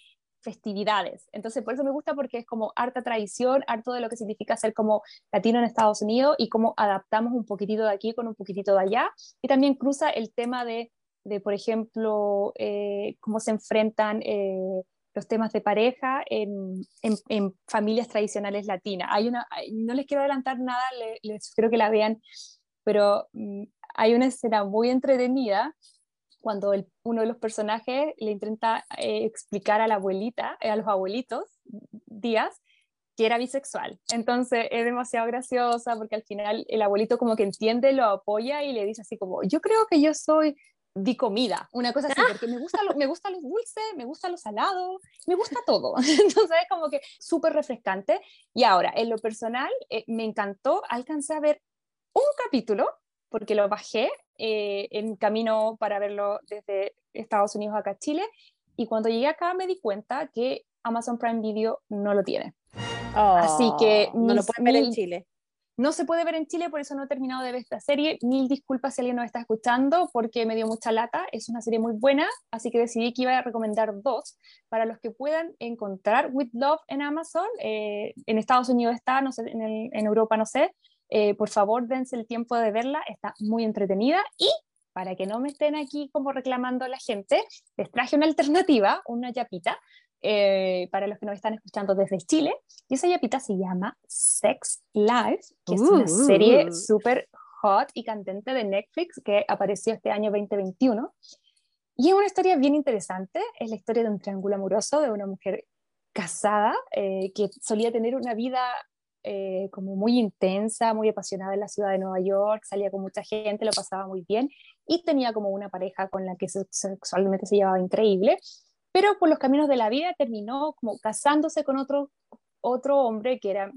festividades. Entonces, por eso me gusta porque es como harta tradición, harto de lo que significa ser como latino en Estados Unidos y cómo adaptamos un poquitito de aquí con un poquitito de allá. Y también cruza el tema de, de por ejemplo, eh, cómo se enfrentan eh, los temas de pareja en, familias tradicionales latinas. Hay una, no les quiero adelantar nada, le- les quiero que la vean, pero mm, hay una escena muy entretenida cuando el- uno de los personajes le intenta eh, explicar a la abuelita, eh, a los abuelitos, Díaz, que era bisexual. Entonces es demasiado graciosa porque al final el abuelito como que entiende, lo apoya y le dice así como, yo creo que yo soy di comida, una cosa así, porque me gusta, lo, me gusta los dulces, me gusta lo salado, me gusta todo. Entonces es como que súper refrescante. Y ahora, en lo personal, eh, me encantó, alcancé a ver un capítulo, porque lo bajé eh, en camino para verlo desde Estados Unidos acá a Chile, y cuando llegué acá me di cuenta que Amazon Prime Video no lo tiene. Así que no lo pueden ver en Chile. No se puede ver en Chile, por eso no he terminado de ver esta serie. Mil disculpas si alguien nos está escuchando, porque me dio mucha lata. Es una serie muy buena, así que decidí que iba a recomendar dos para los que puedan encontrar With Love en Amazon. Eh, en Estados Unidos está, no sé, en, el- en Europa no sé. Eh, por favor, dense el tiempo de verla, está muy entretenida. Y para que no me estén aquí como reclamando la gente, les traje una alternativa, una yapita, eh, para los que nos están escuchando desde Chile. Y esa yapita se llama Sex Life, que es una Uh. serie súper hot y candente de Netflix que apareció este año 2021. Y es una historia bien interesante. Es la historia de un triángulo amoroso de una mujer casada eh, que solía tener una vida eh, como muy intensa, muy apasionada en la ciudad de Nueva York, salía con mucha gente, lo pasaba muy bien y tenía como una pareja con la que se- sexualmente se llevaba increíble, pero por los caminos de la vida terminó como casándose con otro, otro hombre que era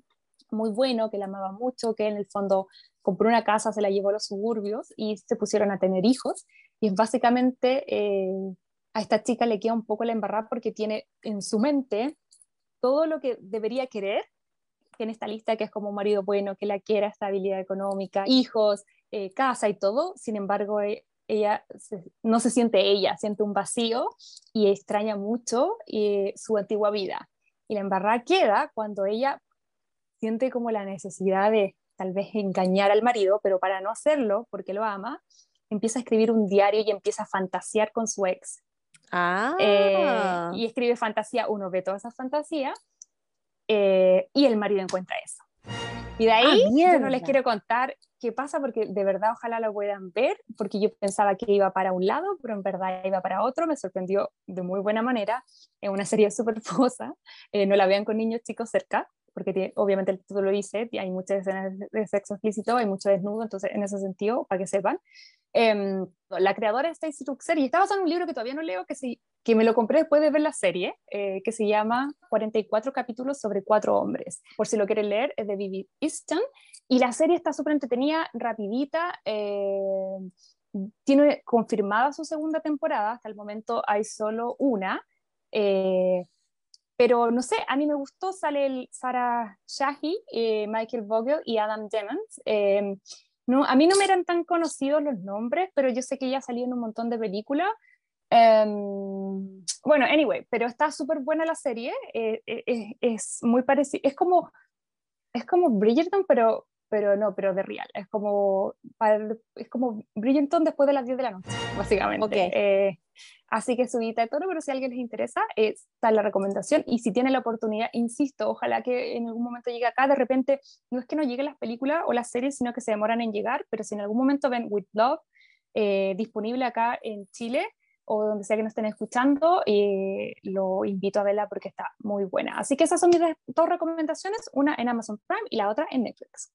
muy bueno, que la amaba mucho, que en el fondo compró una casa, se la llevó a los suburbios y se pusieron a tener hijos. Y básicamente eh, a esta chica le queda un poco la embarrada porque tiene en su mente todo lo que debería querer, en esta lista que es como un marido bueno, que la quiera, estabilidad económica, hijos, eh, casa y todo. Sin embargo, e- ella se- no se siente ella, siente un vacío y extraña mucho eh, su antigua vida. Y la embarrada queda cuando ella siente como la necesidad de tal vez engañar al marido, pero para no hacerlo, porque lo ama, empieza a escribir un diario y empieza a fantasear con su ex. Ah, Eh, y escribe fantasía, uno ve toda esa fantasía eh, y el marido encuentra eso. Y de ahí yo no les quiero contar qué pasa porque de verdad ojalá lo puedan ver porque yo pensaba que iba para un lado, pero en verdad iba para otro, me sorprendió de muy buena manera, es una serie súper famosa, eh, no la vean con niños chicos cerca porque tiene- obviamente el título lo dice, hay muchas escenas de sexo explícito, hay mucho desnudo, entonces en ese sentido, para que sepan. Em, la creadora de Stacy Tuxer, y está basado en un libro que todavía no leo, que, se, que me lo compré después de ver la serie, eh, que se llama 44 capítulos sobre cuatro hombres. Por si lo quieren leer, es de Vivi Easton. Y la serie está súper entretenida, rapidita. eh, tiene confirmada su segunda temporada, hasta el momento hay solo una. eh, pero no sé, a mí me gustó, sale el Sarah Shahi, eh, Michael Vogel y Adam Demons. No, a mí no me eran tan conocidos los nombres, pero yo sé que ella salió en un montón de películas. Em, bueno, anyway, pero está súper buena la serie. eh, eh, es muy parecido, es como, es como Bridgerton, pero, pero no, pero de real. Es como, es como Bridgerton después de las 10 de la noche, básicamente. Ok. Eh, así que subida de tono, pero si a alguien les interesa, está la recomendación. Y si tienen la oportunidad, insisto, ojalá que en algún momento llegue acá. De repente, no es que no lleguen las películas o las series, sino que se demoran en llegar, pero si en algún momento ven With Love eh, disponible acá en Chile o donde sea que nos estén escuchando, eh, lo invito a verla porque está muy buena. Así que esas son mis dos recomendaciones, una en Amazon Prime y la otra en Netflix.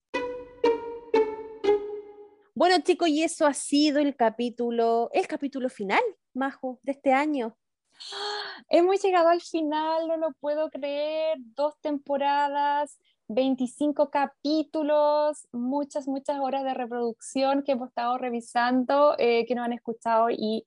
Bueno, chicos, y eso ha sido el capítulo, el capítulo final, Majo, de este año. Hemos llegado al final, no lo puedo creer, dos temporadas, 25 capítulos, muchas, muchas horas de reproducción que hemos estado revisando, eh, que nos han escuchado y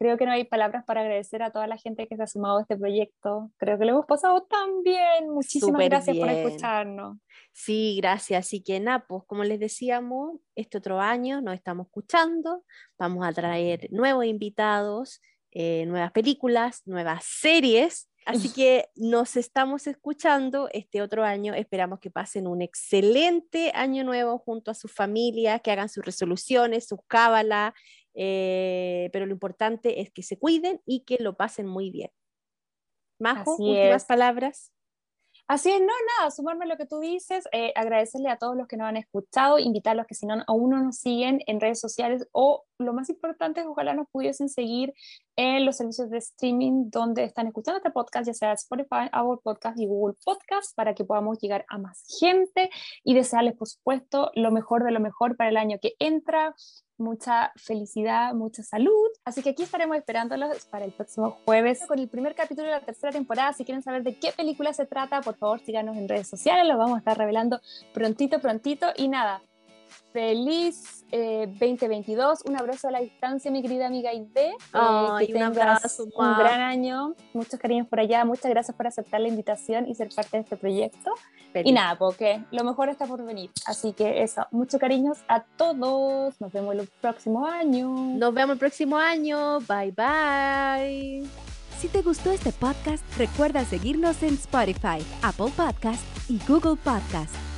creo que no hay palabras para agradecer a toda la gente que se ha sumado a este proyecto. Creo que lo hemos pasado tan bien. Muchísimas Súper gracias por bien. escucharnos. Sí, gracias. Así que nada, pues como les decíamos, este otro año nos estamos escuchando, vamos a traer nuevos invitados, eh, nuevas películas, nuevas series. Así que nos estamos escuchando este otro año. Esperamos que pasen un excelente año nuevo junto a sus familias, que hagan sus resoluciones, sus cábalas, eh, pero lo importante es que se cuiden y que lo pasen muy bien. Majo, Así últimas es. palabras. Así es, no, nada, sumarme a lo que tú dices, eh, agradecerle a todos los que nos han escuchado, invitarlos que si no aún no nos siguen en redes sociales o lo más importante es ojalá nos pudiesen seguir en los servicios de streaming donde están escuchando este podcast, ya sea Spotify, Apple Podcast y Google Podcast, para que podamos llegar a más gente y desearles, por supuesto, lo mejor de lo mejor para el año que entra, mucha felicidad, mucha salud. Así que aquí estaremos esperándolos para el próximo jueves con el primer capítulo de la tercera temporada. Si quieren saber de qué película se trata, por favor síganos en redes sociales, lo vamos a estar revelando prontito, prontito. Y nada, feliz eh, 2022, un abrazo a la distancia, mi querida amiga Ide. Ay, que un tengas abrazo, un gran año, muchos cariños por allá, muchas gracias por aceptar la invitación y ser parte de este proyecto. Y nada, porque lo mejor está por venir. Así que eso, muchos cariños a todos. Nos vemos el próximo año. Nos vemos el próximo año. Bye bye. Si te gustó este podcast, recuerda seguirnos en Spotify, Apple Podcast y Google Podcast.